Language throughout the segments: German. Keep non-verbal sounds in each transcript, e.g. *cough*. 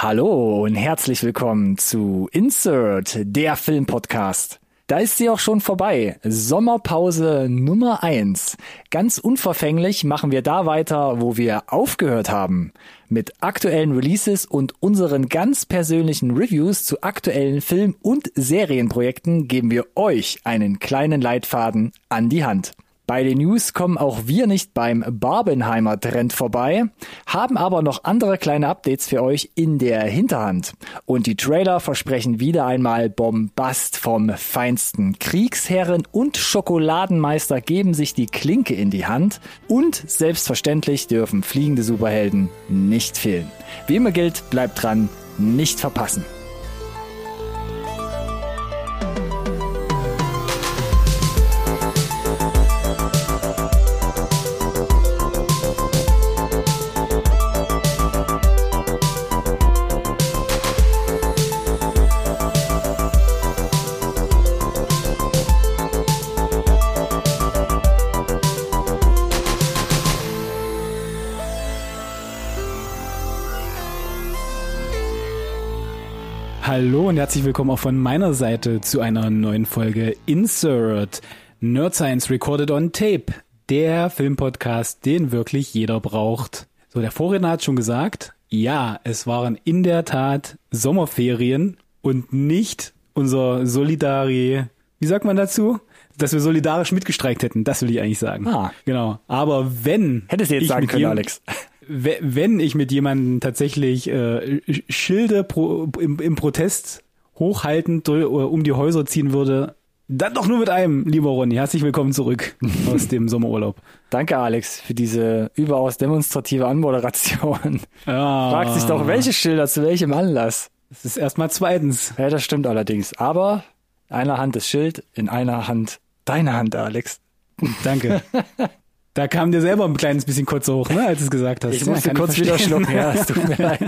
Hallo und herzlich willkommen zu Insert, der Filmpodcast. Da ist sie auch schon vorbei. Sommerpause Nummer eins. Ganz unverfänglich machen wir da weiter, wo wir aufgehört haben. Mit aktuellen Releases und unseren ganz persönlichen Reviews zu aktuellen Film- und Serienprojekten geben wir euch einen kleinen Leitfaden an die Hand. Bei den News kommen auch wir nicht beim Barbenheimer Trend vorbei, haben aber noch andere kleine Updates für euch in der Hinterhand. Und die Trailer versprechen wieder einmal Bombast vom Feinsten. Kriegsherren und Schokoladenmeister geben sich die Klinke in die Hand und selbstverständlich dürfen fliegende Superhelden nicht fehlen. Wie immer gilt, bleibt dran, nicht verpassen. Hallo und herzlich willkommen auch von meiner Seite zu einer neuen Folge Insert Nerd Science Recorded on Tape, der Filmpodcast, den wirklich jeder braucht. So, der Vorredner hat schon gesagt, ja, es waren in der Tat Sommerferien und nicht unser Solidari, wie sagt man dazu? Dass wir solidarisch mitgestreikt hätten, das will ich eigentlich sagen. Ah. Genau. Aber wenn. Hättest du jetzt sagen können, Alex. We- wenn ich mit jemandem tatsächlich äh, Schilde pro, im, im Protest hochhaltend dr- um die Häuser ziehen würde, dann doch nur mit einem, lieber Ronny. Herzlich willkommen zurück *laughs* aus dem Sommerurlaub. Danke, Alex, für diese überaus demonstrative Anmoderation. Ja, Fragt sich doch, welche Schilder zu welchem Anlass. Das ist erstmal zweitens. Ja, das stimmt allerdings. Aber in einer Hand das Schild, in einer Hand deine Hand, Alex. Danke. *laughs* Da kam dir selber ein kleines bisschen kurz hoch, ne, als du es gesagt hast. Ich Ja, musste kurz wieder verstehen. schlucken. Ja, es tut mir *laughs* leid.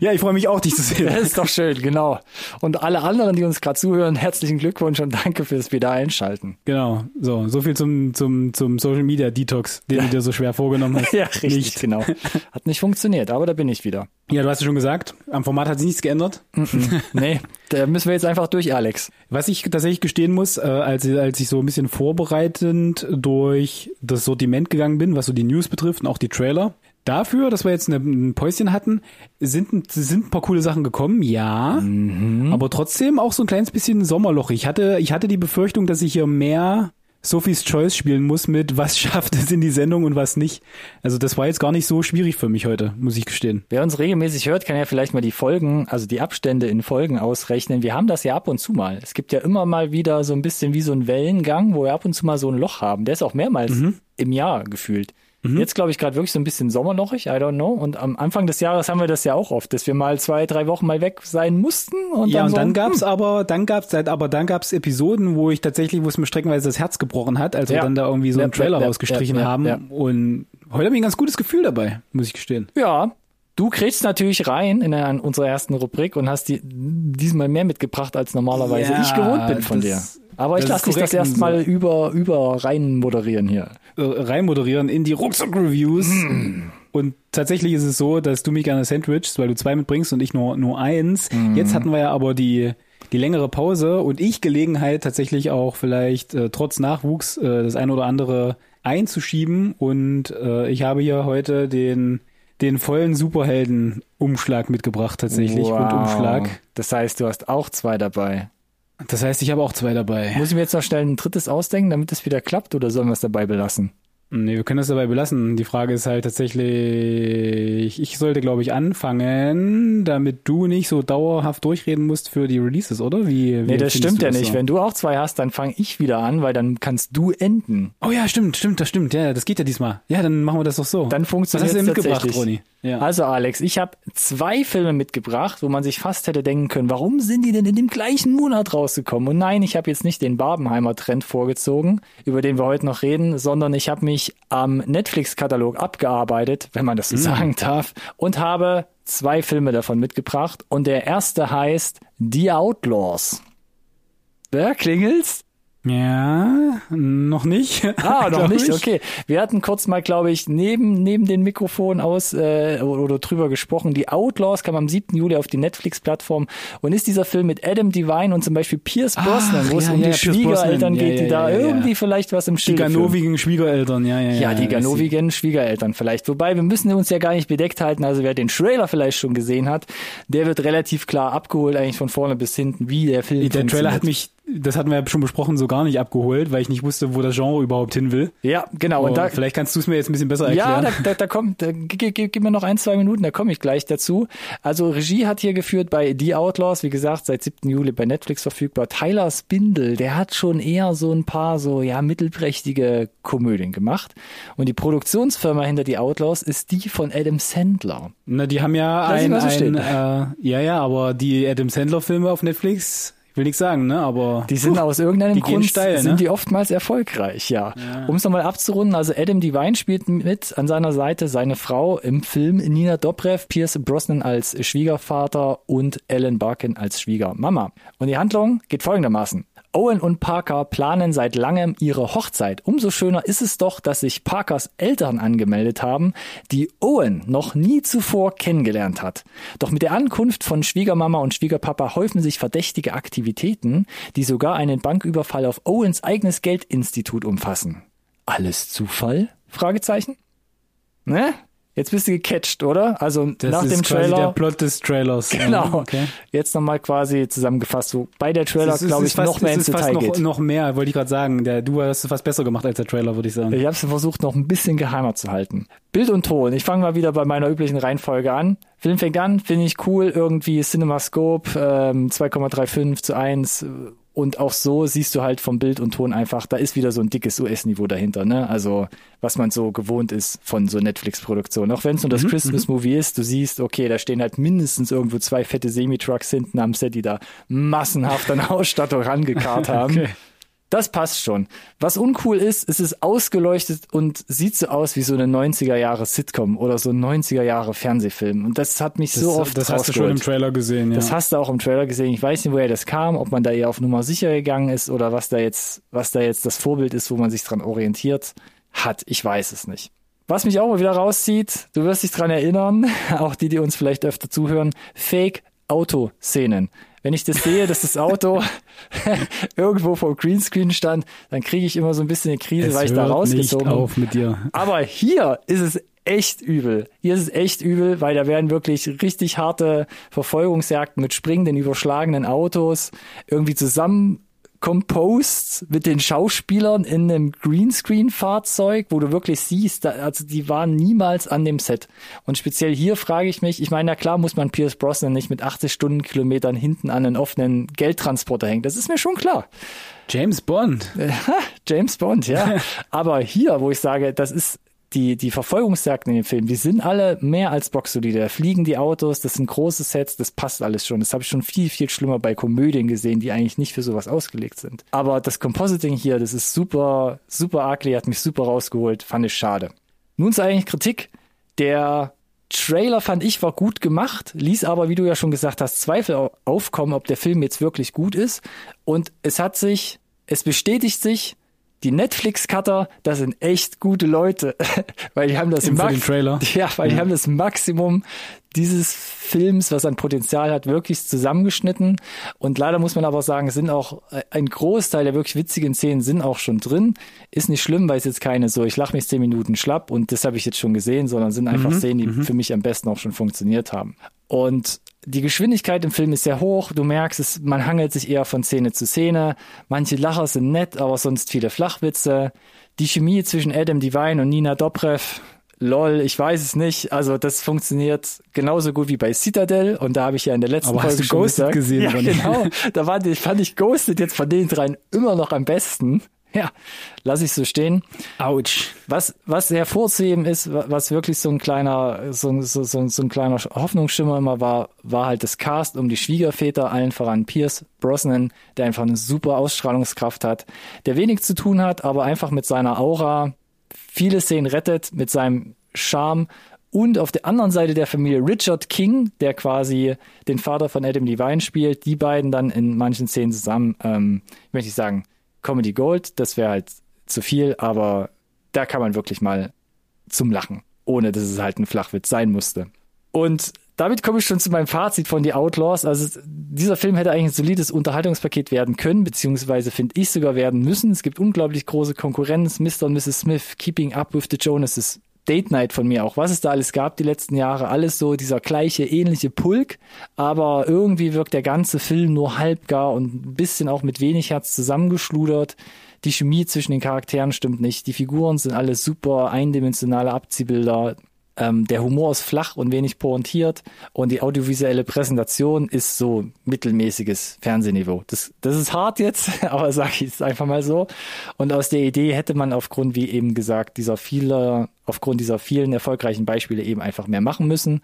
Ja, ich freue mich auch, dich zu sehen. Das ist doch schön, genau. Und alle anderen, die uns gerade zuhören, herzlichen Glückwunsch und danke fürs wieder einschalten. Genau. So, so viel zum, zum, zum Social Media Detox, den du *laughs* dir so schwer vorgenommen hast. Ja, richtig, Nicht. genau. Hat nicht funktioniert, aber da bin ich wieder. Ja, du hast ja schon gesagt, am Format hat sich nichts geändert. Nee, da müssen wir jetzt einfach durch, Alex. Was ich tatsächlich gestehen muss, äh, als, als ich so ein bisschen vorbereitend durch das Sortiment gegangen bin, was so die News betrifft und auch die Trailer, dafür, dass wir jetzt eine, ein Päuschen hatten, sind, ein- sind ein paar coole Sachen gekommen, ja, aber trotzdem auch so ein kleines bisschen Sommerloch. Ich hatte, ich hatte die Befürchtung, dass ich hier mehr Sophie's Choice spielen muss mit, was *laughs* schafft es in die Sendung und was nicht. Also das war jetzt gar nicht so schwierig für mich heute, muss ich gestehen. Wer uns regelmäßig hört, kann ja vielleicht mal die Folgen, also die Abstände in Folgen ausrechnen. Wir haben das ja ab und zu mal. Es gibt ja immer mal wieder so ein bisschen wie so ein Wellengang, wo wir ab und zu mal so ein Loch haben. Der ist auch mehrmals im Jahr gefühlt. Jetzt glaube ich gerade wirklich so ein bisschen sommerlochig, I don't know. Und am Anfang des Jahres haben wir das ja auch oft, dass wir mal zwei, drei Wochen mal weg sein mussten. Und ja, dann und so, dann gab's hm, aber, dann gab's aber dann gab's Episoden, wo ich tatsächlich, wo es mir streckenweise das Herz gebrochen hat, als wir Ja. dann da irgendwie so einen Ja, Trailer ja, rausgestrichen haben. Und heute habe ich ein ganz gutes Gefühl dabei, muss ich gestehen. Ja, du kriegst natürlich rein in eine- unsere ersten Rubrik und hast die diesmal mehr mitgebracht, als normalerweise Ja, ich gewohnt bin von dir. Aber ich lasse dich das und erstmal über, über rein moderieren hier. Äh, reinmoderieren in die Rucksack-Reviews. Mm. Und tatsächlich ist es so, dass du mich gerne sandwichst, weil du zwei mitbringst und ich nur, nur eins. Mm. Jetzt hatten wir ja aber die, die längere Pause und ich Gelegenheit tatsächlich auch vielleicht äh, trotz Nachwuchs äh, das ein oder andere einzuschieben. Und äh, ich habe hier heute den, den vollen Superhelden-Umschlag mitgebracht, tatsächlich. Rundumschlag. Das heißt, du hast auch zwei dabei. Das heißt, ich habe auch zwei dabei. Muss ich mir jetzt noch schnell ein drittes ausdenken, damit es wieder klappt, oder sollen wir es dabei belassen? Nee, wir können das dabei belassen. Die Frage ist halt tatsächlich, ich sollte, glaube ich, anfangen, damit du nicht so dauerhaft durchreden musst für die Releases, oder? Wie, wie Nee, das stimmt ja das nicht. so? Wenn du auch zwei hast, dann fange ich wieder an, weil dann kannst du enden. Oh ja, stimmt, stimmt, das stimmt. Ja, das geht ja diesmal. Ja, dann machen wir das doch so. Dann Was funktioniert hast du denn es mitgebracht. Ronny? Ja. Also Alex, ich habe zwei Filme mitgebracht, wo man sich fast hätte denken können, warum sind die denn in dem gleichen Monat rausgekommen? Und nein, ich habe jetzt nicht den Barbenheimer Trend vorgezogen, über den wir heute noch reden, sondern ich habe mich am Netflix-Katalog abgearbeitet, wenn man das so sagen darf, und habe zwei Filme davon mitgebracht. Und der erste heißt The Outlaws. Wer klingelt's? Ja, noch nicht. Ah, *laughs* noch nicht, ich. okay. Wir hatten kurz mal, glaube ich, neben, neben den Mikrofonen aus äh, oder, drüber gesprochen. Die Outlaws kam am 7. Juli auf die Netflix-Plattform und ist dieser Film mit Adam Devine und zum Beispiel Pierce Brosnan, wo es ja, um ja, die Pierce Schwiegereltern. Ja, geht, die ja, da ja, ja, ja. irgendwie vielleicht was im Die Schilde führen. ganovigen Schwiegereltern, ja, ja, ja. Ja, die ganovigen Schwiegereltern vielleicht. Wobei, wir müssen uns ja gar nicht bedeckt halten. Also wer den Trailer vielleicht schon gesehen hat, der wird relativ klar abgeholt, eigentlich von vorne bis hinten, wie der Film Der Trailer hat mich, das hatten wir ja schon besprochen, so gar nicht abgeholt, weil ich nicht wusste, wo das Genre überhaupt hin will. Ja, genau. Und Und da, vielleicht kannst du es mir jetzt ein bisschen besser Ja, erklären. da, da, da kommt, da, gib, gib, gib mir noch ein, zwei Minuten, da komme ich gleich dazu. Also Regie hat hier geführt bei The Outlaws, wie gesagt, seit 7. Juli bei Netflix verfügbar. Tyler Spindle, der hat schon eher so ein paar so, ja, mittelprächtige Komödien gemacht. Und die Produktionsfirma hinter The Outlaws ist die von Adam Sandler. Na, die haben ja ich ein, ein äh, ja, ja, aber die Adam Sandler Filme auf Netflix, will nichts sagen, ne, aber Die sind aus irgendeinem Grund steil, sind ne? die oftmals erfolgreich, ja. Um es nochmal abzurunden, also Adam Devine spielt mit an seiner Seite seine Frau im Film Nina Dobrev, Pierce Brosnan als Schwiegervater und Ellen Barkin als Schwiegermama. Und die Handlung geht folgendermaßen. Owen und Parker planen seit langem ihre Hochzeit. Umso schöner ist es doch, dass sich Parkers Eltern angemeldet haben, die Owen noch nie zuvor kennengelernt hat. Doch mit der Ankunft von Schwiegermama und Schwiegerpapa häufen sich verdächtige Aktivitäten, die sogar einen Banküberfall auf Owens eigenes Geldinstitut umfassen. Alles Zufall? Fragezeichen? Ne? Jetzt bist du gecatcht, oder? Also das nach ist dem quasi Trailer. der Plot des Trailers. Genau. okay. Jetzt nochmal quasi zusammengefasst, so bei der Trailer, glaube ich, fast, noch mehr ins Detail noch, geht. noch mehr, wollte ich gerade sagen. Der, du hast es fast besser gemacht als der Trailer, würde ich sagen. Ich habe es versucht, noch ein bisschen geheimer zu halten. Bild und Ton. Ich fange mal wieder bei meiner üblichen Reihenfolge an. Film fängt an, finde ich cool, irgendwie CinemaScope, ähm, 2,35 zu 1 und auch so siehst du halt vom Bild und Ton einfach, da ist wieder so ein dickes US-Niveau dahinter, ne? Also was man so gewohnt ist von so Netflix-Produktionen. Auch wenn es nur das Christmas-Movie ist, du siehst, okay, da stehen halt mindestens irgendwo zwei fette Semi-Trucks hinten am Set, die da massenhaft an Ausstattung rangekarrt *laughs* haben. Okay. Das passt schon. Was uncool ist, es ist ausgeleuchtet und sieht so aus wie so eine 90er Jahre Sitcom oder so ein 90er Jahre Fernsehfilm. Und das hat mich Das, so oft das hast du schon im. Trailer gesehen, ja. Das hast du auch im Trailer gesehen. Ich weiß nicht, woher das kam, ob man da eher auf Nummer sicher gegangen ist oder was da jetzt, was da jetzt das Vorbild ist, wo man sich dran orientiert hat. Ich weiß es nicht. Was mich auch mal wieder rauszieht, du wirst dich dran erinnern, *laughs* auch die, die uns vielleicht öfter zuhören, Fake-Auto-Szenen. Wenn ich das sehe, dass das Auto *laughs* irgendwo vor Greenscreen stand, dann kriege ich immer so ein bisschen eine Krise, es weil ich da rausgezogen bin. auf mit dir. Aber hier ist es echt übel. Hier ist es echt übel, weil da werden wirklich richtig harte Verfolgungsjagden mit springenden, überschlagenen Autos irgendwie zusammen composed mit den Schauspielern in einem Greenscreen-Fahrzeug, wo du wirklich siehst, da, also die waren niemals an dem Set. Und speziell hier frage ich mich, ich meine, na klar muss man Pierce Brosnan nicht mit 80 Stundenkilometern hinten an einen offenen Geldtransporter hängen. Das ist mir schon klar. James Bond. *laughs* James Bond, ja. *laughs* Aber hier, wo ich sage, das ist die, die Verfolgungsjagden in dem Film, die sind alle mehr als boxsolide. Da fliegen die Autos, das sind große Sets, das passt alles schon. Das habe ich schon viel, viel schlimmer bei Komödien gesehen, die eigentlich nicht für sowas ausgelegt sind. Aber das Compositing hier, das ist super, super ugly, hat mich super rausgeholt, fand ich schade. Nun zur eigentlich Kritik. Der Trailer fand ich war gut gemacht, ließ aber, wie du ja schon gesagt hast, Zweifel au- aufkommen, ob der Film jetzt wirklich gut ist. Und es hat sich, es bestätigt sich, die Netflix-Cutter, das sind echt gute Leute, *laughs* weil die haben das den Trailer. *laughs* Ja, weil die haben das Maximum dieses Films, was an Potenzial hat, wirklich zusammengeschnitten. Und leider muss man aber sagen, es sind auch äh, ein Großteil der wirklich witzigen Szenen sind auch schon drin. Ist nicht schlimm, weil es jetzt keine so, ich lach mich zehn Minuten schlapp und das habe ich jetzt schon gesehen, sondern sind einfach Szenen, die für mich am besten auch schon funktioniert haben. Und die Geschwindigkeit im Film ist sehr hoch. Du merkst, es, man hangelt sich eher von Szene zu Szene. Manche Lacher sind nett, aber sonst viele Flachwitze. Die Chemie zwischen Adam Devine und Nina Dobrev, lol, ich weiß es nicht. Also das funktioniert genauso gut wie bei Citadel und da habe ich ja in der letzten Aber Folge Ghosted gesehen, Ja, genau. *laughs* Da war, ich, fand ich Ghosted jetzt von den dreien immer noch am besten. Ja, lass ich so stehen. Autsch. Was, was hervorzuheben ist, wa- was wirklich so ein kleiner, so, ein- so, so, so ein kleiner Hoffnungsschimmer immer war, war halt das Cast um die Schwiegerväter, allen voran Pierce Brosnan, der einfach eine super Ausstrahlungskraft hat, der wenig zu tun hat, aber einfach mit seiner Aura viele Szenen rettet, mit seinem Charme und auf der anderen Seite der Familie Richard King, der quasi den Vater von Adam Devine spielt, die beiden dann in manchen Szenen zusammen, ähm, ich möchte nicht sagen, Comedy Gold, das wäre halt zu viel, aber da kann man wirklich mal zum Lachen, ohne dass es halt ein Flachwitz sein musste. Und damit komme ich schon zu meinem Fazit von The Outlaws. Also dieser Film hätte eigentlich ein solides Unterhaltungspaket werden können, beziehungsweise finde ich sogar werden müssen. Es gibt unglaublich große Konkurrenz. Mr. und Mrs. Smith, Keeping Up with the Jonases, Date Night von mir auch, was es da alles gab die letzten Jahre, alles so dieser gleiche, ähnliche Pulk, aber irgendwie wirkt der ganze Film nur halbgar und ein bisschen auch mit wenig Herz zusammengeschludert. Die Chemie zwischen den Charakteren stimmt nicht, die Figuren sind alle super eindimensionale Abziehbilder, ähm, der Humor ist flach und wenig pointiert und die audiovisuelle Präsentation ist so mittelmäßiges Fernsehniveau. Das, das ist hart jetzt, *laughs* aber sage ich es einfach mal so. Und aus der Idee hätte man aufgrund, wie eben gesagt, dieser viele, aufgrund dieser vielen erfolgreichen Beispiele eben einfach mehr machen müssen.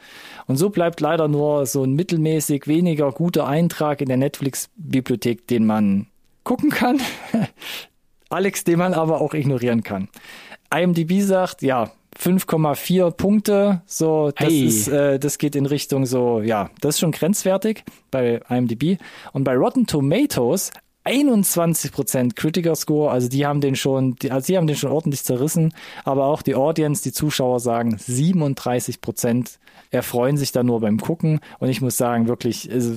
Und so bleibt leider nur so ein mittelmäßig weniger guter Eintrag in der Netflix-Bibliothek, den man gucken kann. *laughs* Alex, den man aber auch ignorieren kann. IMDb sagt, ja, 5,4 Punkte. So, das hey. ist, äh, das geht in Richtung so, ja, das ist schon grenzwertig bei IMDb. Und bei Rotten Tomatoes 21% Critical Score, also die haben den schon, die, also die haben den schon ordentlich zerrissen, aber auch die Audience, die Zuschauer sagen 37% erfreuen sich da nur beim Gucken und ich muss sagen, wirklich, also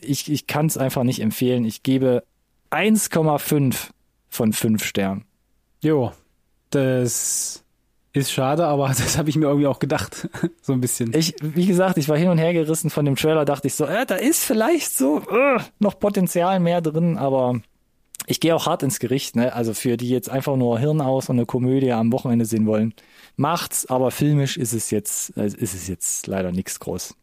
ich, ich kann es einfach nicht empfehlen. Ich gebe 1,5 von 5 Sternen. Jo, das ist schade, aber *laughs* das habe ich mir irgendwie auch gedacht, *laughs* so ein bisschen. Ich, wie gesagt, ich war hin und her gerissen von dem Trailer, dachte ich so, äh, da ist vielleicht so uh, noch Potenzial mehr drin, aber ich gehe auch hart ins Gericht, ne? Also für die jetzt einfach nur Hirn aus und eine Komödie am Wochenende sehen wollen, macht's, aber filmisch ist es jetzt, äh, ist es jetzt leider nichts groß.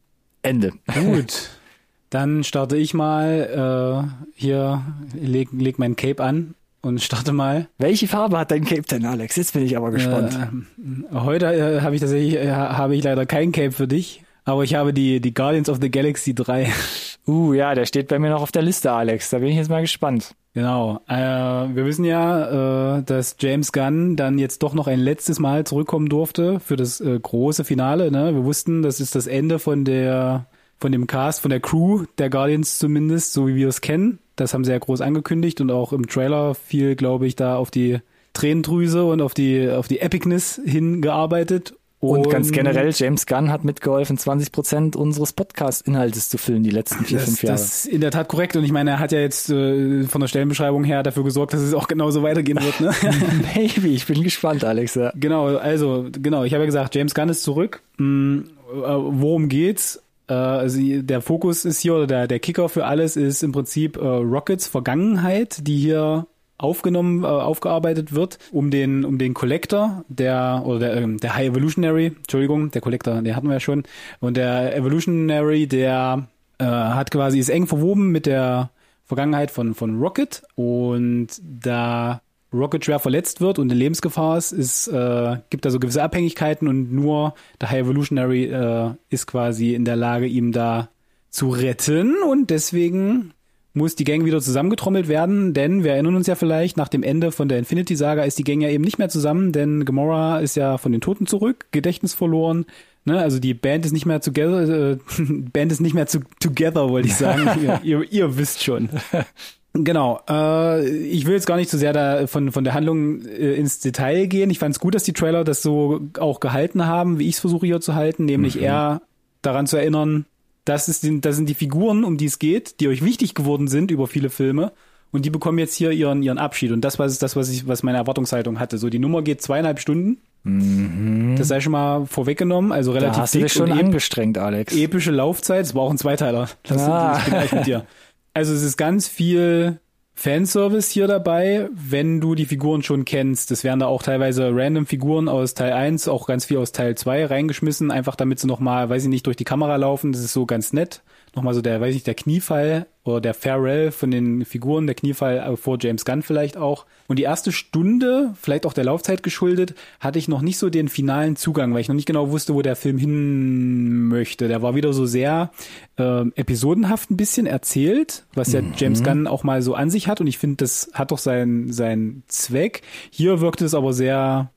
Ende. Gut. *laughs* Dann starte ich mal äh, hier, leg, leg mein Cape an und starte mal. Welche Farbe hat dein Cape denn, Alex? Jetzt bin ich aber gespannt. Äh, heute äh, habe ich tatsächlich äh, habe ich leider kein Cape für dich, aber ich habe die die Guardians of the Galaxy 3. *laughs* Uh, ja, der steht bei mir noch auf der Liste, Alex. Da bin ich jetzt mal gespannt. Genau. Äh, wir wissen ja, äh, dass James Gunn dann jetzt doch noch ein letztes Mal zurückkommen durfte für das äh, große Finale. Ne? Wir wussten, das ist das Ende von der von dem Cast, von der Crew der Guardians zumindest, so wie wir es kennen. Das haben sie ja groß angekündigt und auch im Trailer viel, glaube ich, da auf die Tränendrüse und auf die, auf die Epicness hingearbeitet. Und, und ganz generell, James Gunn hat mitgeholfen, 20 Prozent unseres Podcast-Inhaltes zu füllen die letzten vier, das, fünf Jahre. Das ist in der Tat korrekt. Und ich meine, er hat ja jetzt äh, von der Stellenbeschreibung her dafür gesorgt, dass es auch genauso weitergehen wird. Ne? *laughs* *laughs* Maybe, ich bin gespannt, Alex. Ja. Genau, also genau, ich habe ja gesagt, James Gunn ist zurück. Hm, äh, worum geht's? Äh, der Fokus ist hier, oder der, der Kicker für alles ist im Prinzip äh, Rockets Vergangenheit, die hier aufgenommen, äh, aufgearbeitet wird, um den, um den Collector, der, oder der, ähm, der High Evolutionary, Entschuldigung, der Collector, den hatten wir ja schon, und der Evolutionary, der äh, hat quasi, ist eng verwoben mit der Vergangenheit von, von Rocket und da Rocket schwer verletzt wird und in Lebensgefahr ist, ist äh, gibt da so gewisse Abhängigkeiten und nur der High Evolutionary äh, ist quasi in der Lage, ihm da zu retten und deswegen muss die Gang wieder zusammengetrommelt werden, denn wir erinnern uns ja vielleicht, nach dem Ende von der Infinity Saga ist die Gang ja eben nicht mehr zusammen, denn Gamora ist ja von den Toten zurück, Gedächtnis verloren, ne? also die Band ist nicht mehr together, äh, *laughs* Band ist nicht mehr zu, together, wollte ich sagen, *laughs* ihr, ihr, ihr wisst schon. *laughs* Genau. Äh, ich will jetzt gar nicht so sehr da von, von der Handlung äh, ins Detail gehen. Ich fand es gut, dass die Trailer das so auch gehalten haben, wie ich es versuche hier zu halten, nämlich mhm. eher daran zu erinnern, das, ist das sind die Figuren, um die es geht, die euch wichtig geworden sind über viele Filme. Und die bekommen jetzt hier ihren, ihren Abschied. Und das war das, was ich, was meine Erwartungshaltung hatte. So, die Nummer geht zweieinhalb Stunden. Mhm. Das sei schon mal vorweggenommen, also relativ da hast dick du dich schon angestrengt, Alex. Epische Laufzeit, es war auch ein Zweiteiler. Das ah. ich bin gleich mit dir. *laughs* Also es ist ganz viel Fanservice hier dabei, wenn du die Figuren schon kennst. Das wären da auch teilweise random Figuren aus Teil 1, auch ganz viel aus Teil 2 reingeschmissen, einfach damit sie nochmal, weiß ich nicht, durch die Kamera laufen. Das ist so ganz nett. Nochmal so der, weiß ich, der Kniefall oder der Farewell von den Figuren, der Kniefall vor James Gunn vielleicht auch. Und die erste Stunde, vielleicht auch der Laufzeit geschuldet, hatte ich noch nicht so den finalen Zugang, weil ich noch nicht genau wusste, wo der Film hin möchte. Der war wieder so sehr äh, episodenhaft ein bisschen erzählt, was ja mhm. James Gunn auch mal so an sich hat. Und ich finde, das hat doch seinen, seinen Zweck. Hier wirkte es aber sehr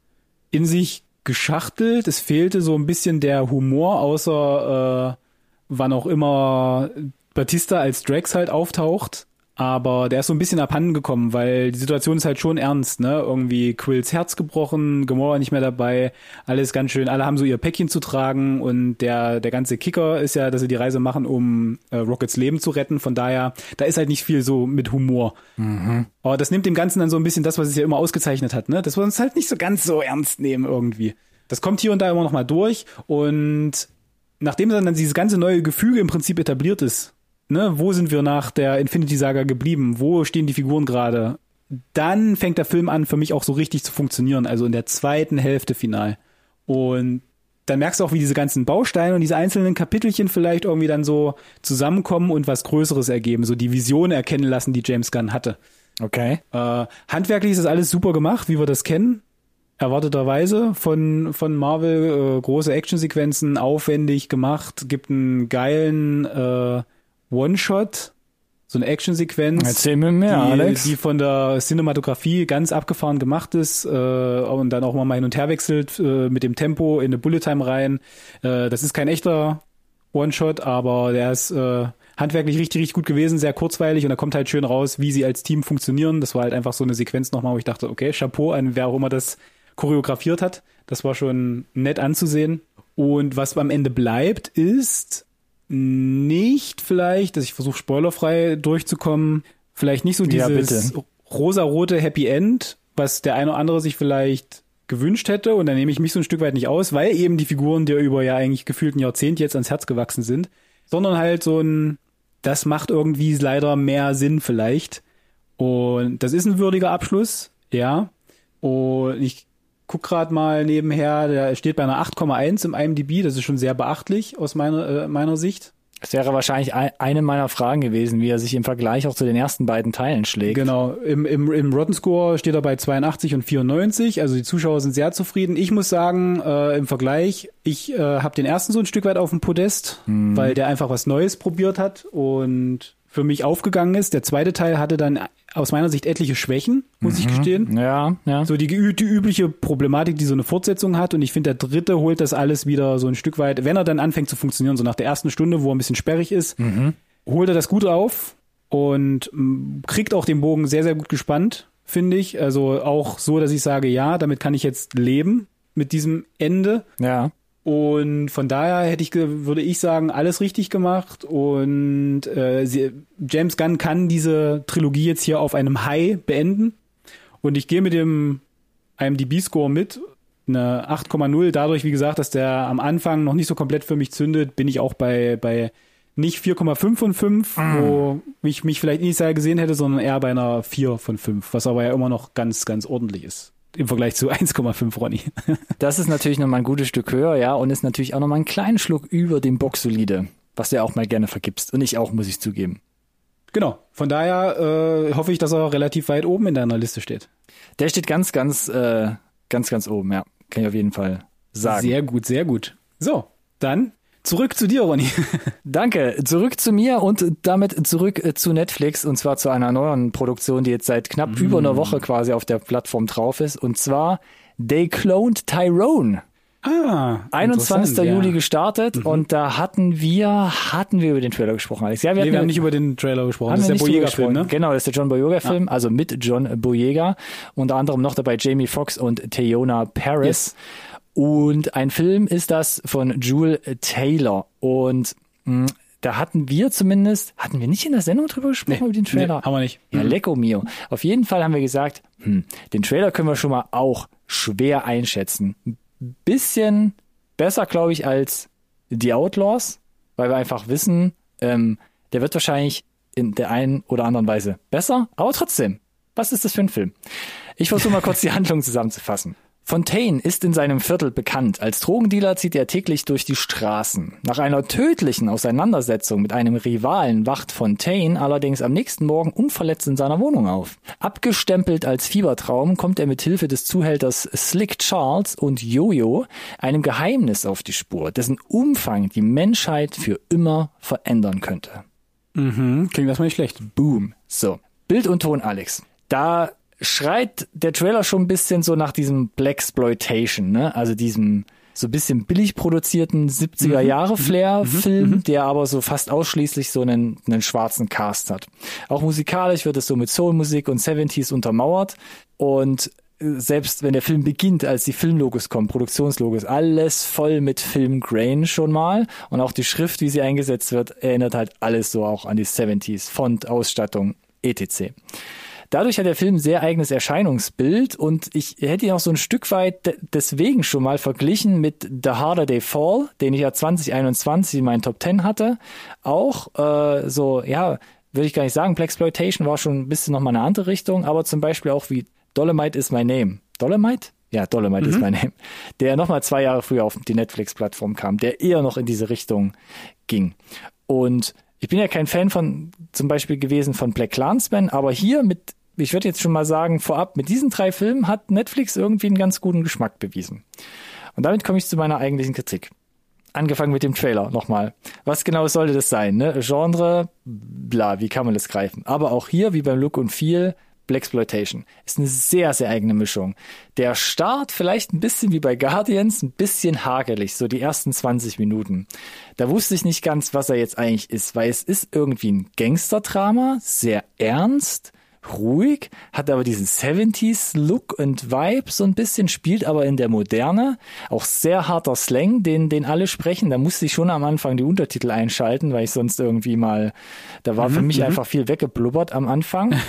in sich geschachtelt. Es fehlte so ein bisschen der Humor, außer äh, wann auch immer Batista als Drax halt auftaucht. aber der ist so ein bisschen abhanden gekommen, weil die Situation ist halt schon ernst, ne? Irgendwie Quills Herz gebrochen, Gamora nicht mehr dabei, alles ganz schön, alle haben so ihr Päckchen zu tragen und der, der ganze Kicker ist ja, dass sie die Reise machen, um äh, Rockets Leben zu retten, von daher, da ist halt nicht viel so mit Humor. Mhm. Aber das nimmt dem Ganzen dann so ein bisschen das, was es ja immer ausgezeichnet hat, ne? Dass wir uns halt nicht so ganz so ernst nehmen irgendwie. Das kommt hier und da immer noch mal durch und nachdem dann dieses ganze neue Gefüge im Prinzip etabliert ist, ne, wo sind wir nach der Infinity Saga geblieben? Wo stehen die Figuren gerade? Dann fängt der Film an, für mich auch so richtig zu funktionieren, also in der zweiten Hälfte final. Und dann merkst du auch, wie diese ganzen Bausteine und diese einzelnen Kapitelchen vielleicht irgendwie dann so zusammenkommen und was Größeres ergeben, so die Vision erkennen lassen, die James Gunn hatte. Okay. Äh, handwerklich ist das alles super gemacht, wie wir das kennen. Erwarteterweise von, von Marvel, äh, große Actionsequenzen, aufwendig gemacht, gibt einen geilen äh, One-Shot, so eine Actionsequenz. Erzähl mir mehr, die, Alex. Die von der Cinematografie ganz abgefahren gemacht ist äh, und dann auch mal hin und her wechselt äh, mit dem Tempo in eine Bullet Time rein. Äh, das ist kein echter One-Shot, aber der ist äh, handwerklich richtig, richtig gut gewesen, sehr kurzweilig und da kommt halt schön raus, wie sie als Team funktionieren. Das war halt einfach so eine Sequenz nochmal, wo ich dachte, okay, Chapeau an wer auch immer das choreografiert hat. Das war schon nett anzusehen. Und was am Ende bleibt, ist nicht vielleicht, dass ich versuche spoilerfrei durchzukommen, vielleicht nicht so dieses ja, rosarote Happy End, was der eine oder andere sich vielleicht gewünscht hätte und dann nehme ich mich so ein Stück weit nicht aus, weil eben die Figuren dir über ja eigentlich gefühlt ein Jahrzehnt jetzt ans Herz gewachsen sind, sondern halt so ein, das macht irgendwie leider mehr Sinn vielleicht und das ist ein würdiger Abschluss, ja, und ich guck gerade mal nebenher, der steht bei einer 8,1 im IMDb, das ist schon sehr beachtlich aus meiner, äh, meiner Sicht. Das wäre wahrscheinlich eine meiner Fragen gewesen, wie er sich im Vergleich auch zu den ersten beiden Teilen schlägt. Genau, im, im, im Rotten Score steht er bei 82 und 94, also die Zuschauer sind sehr zufrieden. Ich muss sagen, äh, im Vergleich, ich äh, habe den ersten so ein Stück weit auf dem Podest, mhm. weil der einfach was Neues probiert hat und für mich aufgegangen ist. Der zweite Teil hatte dann aus meiner Sicht etliche Schwächen, muss mhm. ich gestehen. Ja, ja. So die, die übliche Problematik, die so eine Fortsetzung hat. Und ich finde, der dritte holt das alles wieder so ein Stück weit, wenn er dann anfängt zu funktionieren, so nach der ersten Stunde, wo er ein bisschen sperrig ist, mhm. holt er das gut auf und mm, kriegt auch den Bogen sehr, sehr gut gespannt, finde ich. Also auch so, dass ich sage, ja, damit kann ich jetzt leben mit diesem Ende. Ja. Und von daher hätte ich, würde ich sagen, alles richtig gemacht. Und äh, sie, James Gunn kann diese Trilogie jetzt hier auf einem High beenden. Und ich gehe mit dem IMDb-Score mit. Eine 8,0. Dadurch, wie gesagt, dass der am Anfang noch nicht so komplett für mich zündet, bin ich auch bei, bei nicht 4,5 von 5, mm. wo ich mich vielleicht initial gesehen hätte, sondern eher bei einer 4 von 5, was aber ja immer noch ganz, ganz ordentlich ist im Vergleich zu *laughs* 1,5 Ronny. das ist natürlich nochmal ein gutes Stück höher, ja, und ist natürlich auch nochmal einen kleinen Schluck über dem Boxsolide, was du ja auch mal gerne vergibst. Und ich auch, muss ich zugeben. Genau. Von daher äh, hoffe ich, dass er relativ weit oben in deiner Liste steht. Der steht ganz, ganz, äh, ganz, ganz oben, ja. Kann ich auf jeden Fall sagen. Sehr gut, sehr gut. So, dann Zurück zu dir, Ronny. *laughs* Danke. Zurück zu mir und damit zurück äh, zu Netflix und zwar zu einer neuen Produktion, die jetzt seit knapp mm. über einer Woche quasi auf der Plattform drauf ist und zwar They Cloned Tyrone. Ah, 21. Juli ja. gestartet mhm. und da hatten wir, hatten wir über den Trailer gesprochen, Alex. Ja, wir, nee, wir haben nicht über den Trailer gesprochen. Das ist der Boyega-Film, ne? Genau, das ist der John Boyega-Film, ja. also mit John Boyega. Unter anderem noch dabei Jamie Foxx und Theona Paris. Yes. Und ein Film ist das von Jewel Taylor. Und mh, hm, da hatten wir zumindest, hatten wir nicht in der Sendung drüber gesprochen, nee, über den Trailer? Nee, haben wir nicht. Ja, lecko mio. Auf jeden Fall haben wir gesagt, hm, den Trailer können wir schon mal auch schwer einschätzen. Bisschen besser, glaube ich, als The Outlaws, weil wir einfach wissen, ähm, der wird wahrscheinlich in der einen oder anderen Weise besser, aber trotzdem, was ist das für ein Film? Ich versuche mal kurz die *laughs* Handlung zusammenzufassen. Fontaine ist in seinem Viertel bekannt. Als Drogendealer zieht er täglich durch die Straßen. Nach einer tödlichen Auseinandersetzung mit einem Rivalen wacht Fontaine allerdings am nächsten Morgen unverletzt in seiner Wohnung auf. Abgestempelt als Fiebertraum kommt er mit Hilfe des Zuhälters Slick Charles und Jojo einem Geheimnis auf die Spur, dessen Umfang die Menschheit für immer verändern könnte. Mhm, klingt erstmal nicht schlecht. Boom. So. Bild und Ton, Alex. Da schreit der Trailer schon ein bisschen so nach diesem Black Exploitation, ne? Also diesem so ein bisschen billig produzierten 70er Jahre Flair Film, der aber so fast ausschließlich so einen, einen schwarzen Cast hat. Auch musikalisch wird es so mit Soulmusik und 70s untermauert und selbst wenn der Film beginnt, als die Filmlogos kommen, Produktionslogos, alles voll mit Filmgrain schon mal. Und auch die Schrift, wie sie eingesetzt wird, erinnert halt alles so auch an die 70s. Font, Ausstattung, etc. Dadurch hat der Film sehr eigenes Erscheinungsbild und ich hätte ihn auch so ein Stück weit deswegen schon mal verglichen mit The Harder They Fall, den ich ja 2021 in meinen Top 10 hatte. Auch äh, so, ja, würde ich gar nicht sagen, Blaxploitation war schon ein bisschen nochmal eine andere Richtung, aber zum Beispiel auch wie Dolomite is my name. Dolomite? Ja, Dolomite mhm. is my name. Der nochmal zwei Jahre früher auf die Netflix-Plattform kam, der eher noch in diese Richtung ging. Und ich bin ja kein Fan von zum Beispiel gewesen von Black Clansman, aber hier mit, ich würde jetzt schon mal sagen, vorab, mit diesen drei Filmen hat Netflix irgendwie einen ganz guten Geschmack bewiesen. Und damit komme ich zu meiner eigentlichen Kritik. Angefangen mit dem Trailer nochmal. Was genau sollte das sein? Ne? Genre, bla, wie kann man das greifen? Aber auch hier, wie beim Look und Feel, Blaxploitation. Ist eine sehr, sehr eigene Mischung. Der Start vielleicht ein bisschen wie bei Guardians, ein bisschen hagelig, so die ersten 20 Minuten. Da wusste ich nicht ganz, was er jetzt eigentlich ist, weil es ist irgendwie ein Gangsterdrama, sehr ernst, ruhig, hat aber diesen 70s Look und Vibe so ein bisschen, spielt aber in der Moderne, auch sehr harter Slang, den, den alle sprechen. Da musste ich schon am Anfang die Untertitel einschalten, weil ich sonst irgendwie mal, da war mhm, für mich mhm. einfach viel weggeblubbert am Anfang. *laughs*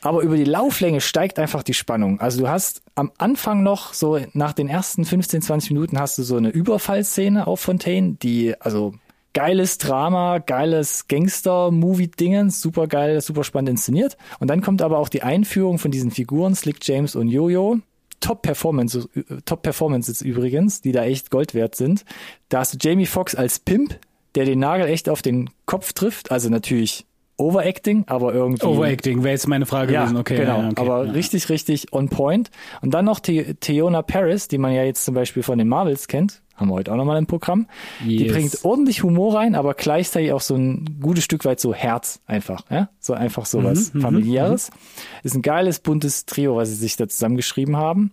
Aber über die Lauflänge steigt einfach die Spannung. Also du hast am Anfang noch so nach den ersten 15, 20 Minuten hast du so eine Überfallszene auf Fontaine, die also geiles Drama, geiles Gangster-Movie-Dingens, super geil, super spannend inszeniert. Und dann kommt aber auch die Einführung von diesen Figuren, Slick James und Jojo. Top Performance, Top Performances übrigens, die da echt Gold wert sind. Da hast du Jamie Foxx als Pimp, der den Nagel echt auf den Kopf trifft. Also natürlich Overacting, aber irgendwie. Overacting wäre jetzt meine Frage ja, gewesen, okay. Genau, ja, okay, aber ja. richtig, richtig on point. Und dann noch The Theona Paris, die man ja jetzt zum Beispiel von den Marvels kennt, haben wir heute auch nochmal im Programm. Yes. Die bringt ordentlich Humor rein, aber gleichzeitig auch so ein gutes Stück weit so Herz einfach, ja? So einfach sowas mhm, mhm familiäres. Mhm. Ist ein geiles, buntes Trio, was sie sich da zusammengeschrieben haben.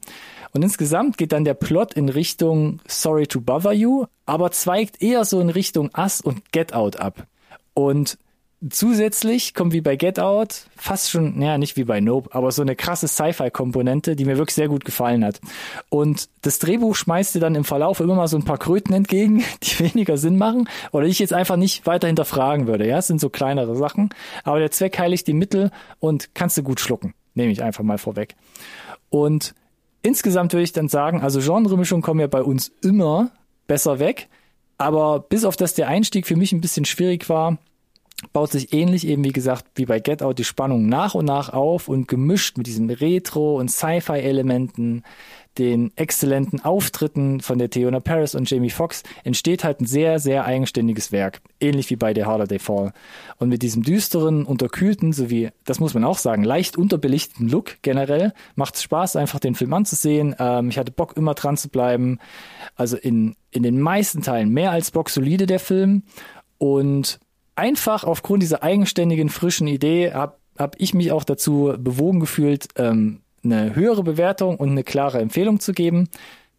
Und insgesamt geht dann der Plot in Richtung Sorry to Bother You, aber zweigt eher so in Richtung Us und Get Out ab. Und Zusätzlich kommt wie bei Get Out fast schon, naja, nicht wie bei Nope, aber so eine krasse Sci-Fi-Komponente, die mir wirklich sehr gut gefallen hat. Und das Drehbuch schmeißt dir dann im Verlauf immer mal so ein paar Kröten entgegen, *laughs* die weniger Sinn machen oder ich jetzt einfach nicht weiter hinterfragen würde. Ja, es sind so kleinere Sachen, aber der Zweck heiligt die Mittel und kannst du gut schlucken. Nehme ich einfach mal vorweg. Und insgesamt würde ich dann sagen, also Genremischung kommen ja bei uns immer besser weg. Aber bis auf das der Einstieg für mich ein bisschen schwierig war, baut sich ähnlich eben wie gesagt wie bei Get Out die Spannung nach und nach auf und gemischt mit diesen Retro- und Sci-Fi-Elementen, den exzellenten Auftritten von der Theona Paris und Jamie Foxx entsteht halt ein sehr, sehr eigenständiges Werk. Ähnlich wie bei The They Fall. Und mit diesem düsteren, unterkühlten sowie, das muss man auch sagen, leicht unterbelichteten Look generell macht es Spaß, einfach den Film anzusehen. Ähm, ich hatte Bock, immer dran zu bleiben. Also in, in den meisten Teilen mehr als Bock solide der Film. Und einfach aufgrund dieser eigenständigen, frischen Idee habe hab ich mich auch dazu bewogen gefühlt, ähm, eine höhere Bewertung und eine klare Empfehlung zu geben.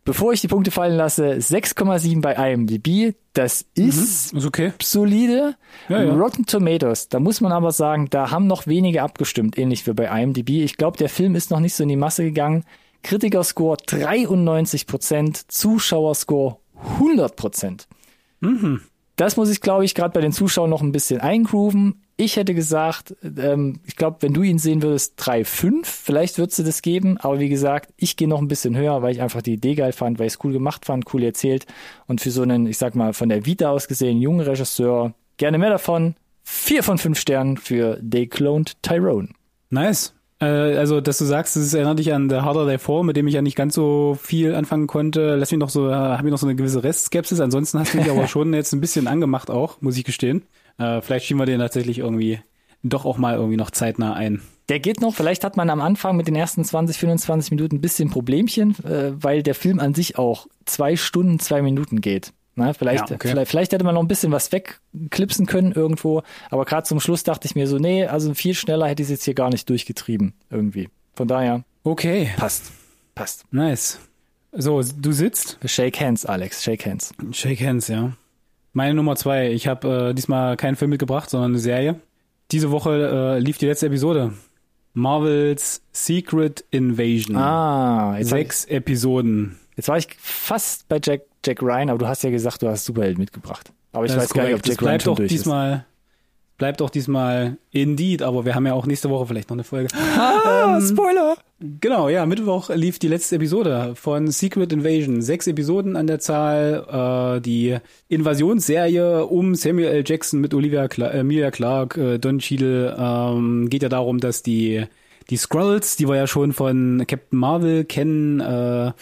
Bevor ich die Punkte fallen lasse, 6,7 bei IMDb. Das ist, mhm, ist okay. solide. Ja, ja. Rotten Tomatoes, da muss man aber sagen, da haben noch wenige abgestimmt, ähnlich wie bei IMDb. Ich glaube, der Film ist noch nicht so in die Masse gegangen. Kritikerscore 93%, Zuschauerscore 100%. Mhm. Das muss ich, glaube ich, gerade bei den Zuschauern noch ein bisschen eingrooven. Ich hätte gesagt, ähm, ich glaube, wenn du ihn sehen würdest, 3,5, vielleicht würdest du das geben. Aber wie gesagt, ich gehe noch ein bisschen höher, weil ich einfach die Idee geil fand, weil ich es cool gemacht fand, cool erzählt. Und für so einen, ich sag mal, von der Vita aus gesehen, jungen Regisseur, gerne mehr davon. Vier von fünf Sternen für They Cloned Tyrone. Nice. Äh, also, dass du sagst, es erinnert dich an The Harder Day 4, mit dem ich ja nicht ganz so viel anfangen konnte. Lass mich noch so, äh, habe ich noch so eine gewisse Restskepsis. Ansonsten hast du mich *laughs* aber schon jetzt ein bisschen angemacht auch, muss ich gestehen. Äh, vielleicht schieben wir den tatsächlich irgendwie doch auch mal irgendwie noch zeitnah ein. Der geht noch, vielleicht hat man am Anfang mit den ersten 20, 25 Minuten ein bisschen Problemchen, äh, weil der Film an sich auch zwei Stunden, zwei Minuten geht. Na, vielleicht, ja, okay. vielleicht, vielleicht hätte man noch ein bisschen was wegklipsen können irgendwo, aber gerade zum Schluss dachte ich mir so, nee, also viel schneller hätte ich es jetzt hier gar nicht durchgetrieben irgendwie. Von daher. Okay. Passt. Passt. Nice. So, du sitzt. Shake hands, Alex, shake hands. Shake hands, ja. Meine Nummer zwei. Ich habe äh, diesmal keinen Film mitgebracht, sondern eine Serie. Diese Woche äh, lief die letzte Episode. Marvels Secret Invasion. Ah, jetzt, Sechs Episoden. jetzt war ich fast bei Jack, Jack Ryan, aber du hast ja gesagt, du hast Superheld mitgebracht. Aber ich Das weiß ist gar nicht, ob. Jack Ryan schon durch diesmal, bleibt auch diesmal Indeed, aber wir haben ja auch nächste Woche vielleicht noch eine Folge. ist. *laughs* Ah, Spoiler! Genau, ja, Mittwoch lief die letzte Episode von Secret Invasion. Sechs Episoden an der Zahl. Äh, die Invasionsserie um Samuel L. Jackson mit Olivia Cla äh, Emilia Clarke, äh, Don Cheadle. Ähm, geht ja darum, dass die die Skrulls, die wir ja schon von Captain Marvel kennen, äh,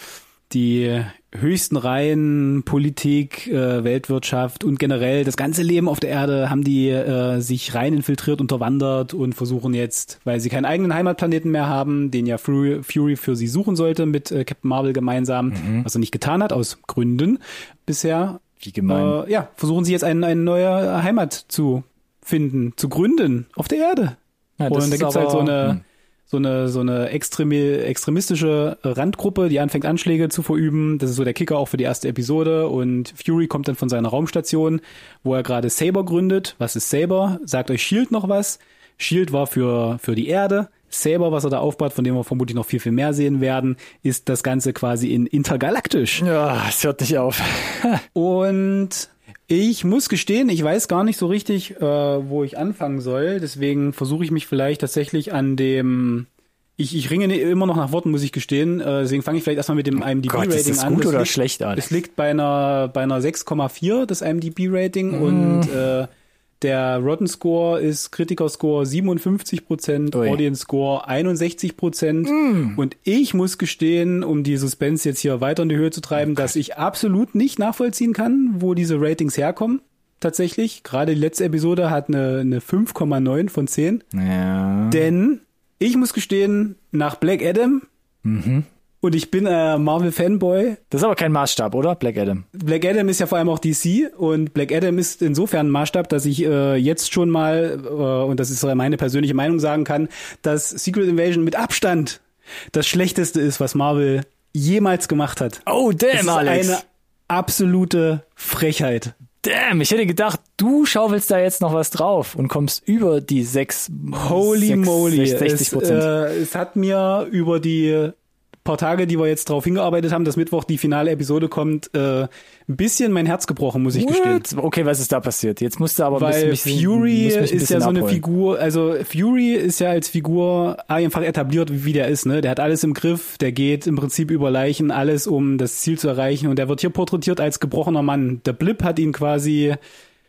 die höchsten Reihen, Politik, äh, Weltwirtschaft und generell das ganze Leben auf der Erde haben die äh, sich rein infiltriert, unterwandert und versuchen jetzt, weil sie keinen eigenen Heimatplaneten mehr haben, den ja Fury, Fury für sie suchen sollte mit äh, Captain Marvel gemeinsam, was er nicht getan hat, aus Gründen bisher. Wie gemein. Äh, ja, versuchen sie jetzt eine, eine neue Heimat zu finden, zu gründen auf der Erde. Ja, das und da gibt's halt so eine, hm. So eine, so eine extremi extremistische Randgruppe, die anfängt Anschläge zu verüben. Das ist so der Kicker auch für die erste Episode. Und Fury kommt dann von seiner Raumstation, wo er gerade Saber gründet. Was ist Saber? Sagt euch Shield noch was? Shield war für, für die Erde. Saber, was er da aufbaut, von dem wir vermutlich noch viel, viel mehr sehen werden, ist das Ganze quasi in intergalaktisch. Ja, es hört nicht auf. *laughs* Und ich muss gestehen, ich weiß gar nicht so richtig, äh, wo ich anfangen soll. Deswegen versuche ich mich vielleicht tatsächlich an dem. Ich, ich ringe immer noch nach Worten, muss ich gestehen. Äh, deswegen fange ich vielleicht erstmal mit dem IMDb-Rating ist das an. gut oder liegt, schlecht, Alex? Es liegt bei einer, bei einer 6,4, das IMDb-Rating. Und äh, der Rotten Score ist Kritiker-Score 57 Prozent, Ui. Audience-Score 61 Prozent. Und ich muss gestehen, um die Suspense jetzt hier weiter in die Höhe zu treiben, dass ich absolut nicht nachvollziehen kann, wo diese Ratings herkommen. Tatsächlich. Gerade die letzte Episode hat eine, eine 5,9 von 10. Ja. Denn ich muss gestehen, nach Black Adam und ich bin äh, Marvel-Fanboy, Das ist aber kein Maßstab, oder? Black Adam. Black Adam ist ja vor allem auch DC und Black Adam ist insofern ein Maßstab, dass ich äh, jetzt schon mal, äh, und das ist meine persönliche Meinung, sagen kann, dass Secret Invasion mit Abstand das Schlechteste ist, was Marvel jemals gemacht hat. Oh, Es damn, ist Alex. eine absolute Frechheit. Damn, ich hätte gedacht, du schaufelst da jetzt noch was drauf und kommst über die sechs, Holy sechs, moly. 60 Es, Prozent. äh, es hat mir über die paar Tage, die wir jetzt drauf hingearbeitet haben, dass Mittwoch die finale Episode kommt, äh, ein bisschen mein Herz gebrochen, muss ich gestehen. What? Okay, was ist da passiert? Jetzt musst du aber ein Weil bisschen, mich- Fury ein ist ja bisschen so eine. Figur, also Fury ist ja als Figur einfach etabliert, wie der ist, ne? Der hat alles im Griff, der geht im Prinzip über Leichen, alles um das Ziel zu erreichen und der wird hier porträtiert als gebrochener Mann. Der Blip hat ihn quasi